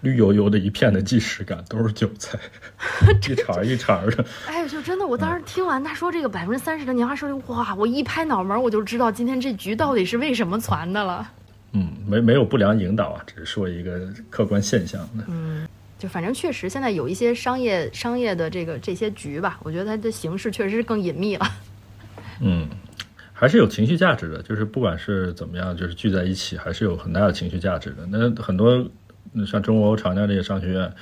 绿油油的一片的即视感，都是韭菜，*laughs* 一茬一茬的。哎，就真的，我当时听完他说这个百分之三十的年化收益，哇！我一拍脑门，我就知道今天这局到底是为什么攒的了。嗯，没没有不良引导啊，只是说一个客观现象的。嗯，就反正确实现在有一些商业商业的这个这些局吧，我觉得它的形式确实是更隐秘了。嗯。还是有情绪价值的，就是不管是怎么样，就是聚在一起，还是有很大的情绪价值的。那很多像中欧长江这些商学院，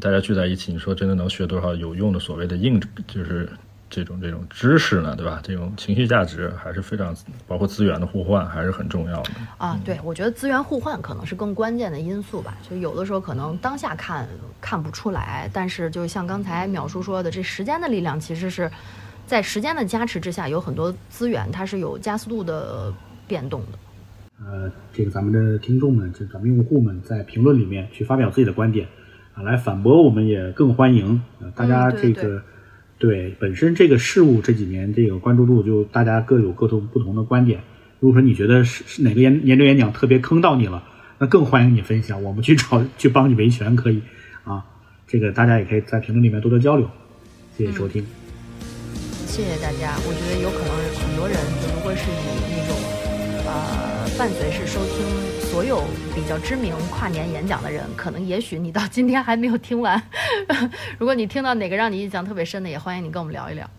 大家聚在一起，你说真的能学多少有用的所谓的硬，就是这种这种知识呢，对吧？这种情绪价值还是非常，包括资源的互换还是很重要的。啊，对，我觉得资源互换可能是更关键的因素吧。就有的时候可能当下看看不出来，但是就像刚才淼叔说的，这时间的力量其实是。在时间的加持之下，有很多资源它是有加速度的变动的。呃，这个咱们的听众们，就咱们用户们在评论里面去发表自己的观点啊，来反驳我们也更欢迎。呃，大家这个对本身这个事物这几年这个关注度，就大家各有各同不同的观点。如果说你觉得是是哪个演年终演讲特别坑到你了，那更欢迎你分享，我们去找去帮你维权可以啊。这个大家也可以在评论里面多多交流。谢谢收听。谢谢大家，我觉得有可能很多人，如果是以那种呃伴随式收听所有比较知名跨年演讲的人，可能也许你到今天还没有听完。*laughs* 如果你听到哪个让你印象特别深的，也欢迎你跟我们聊一聊。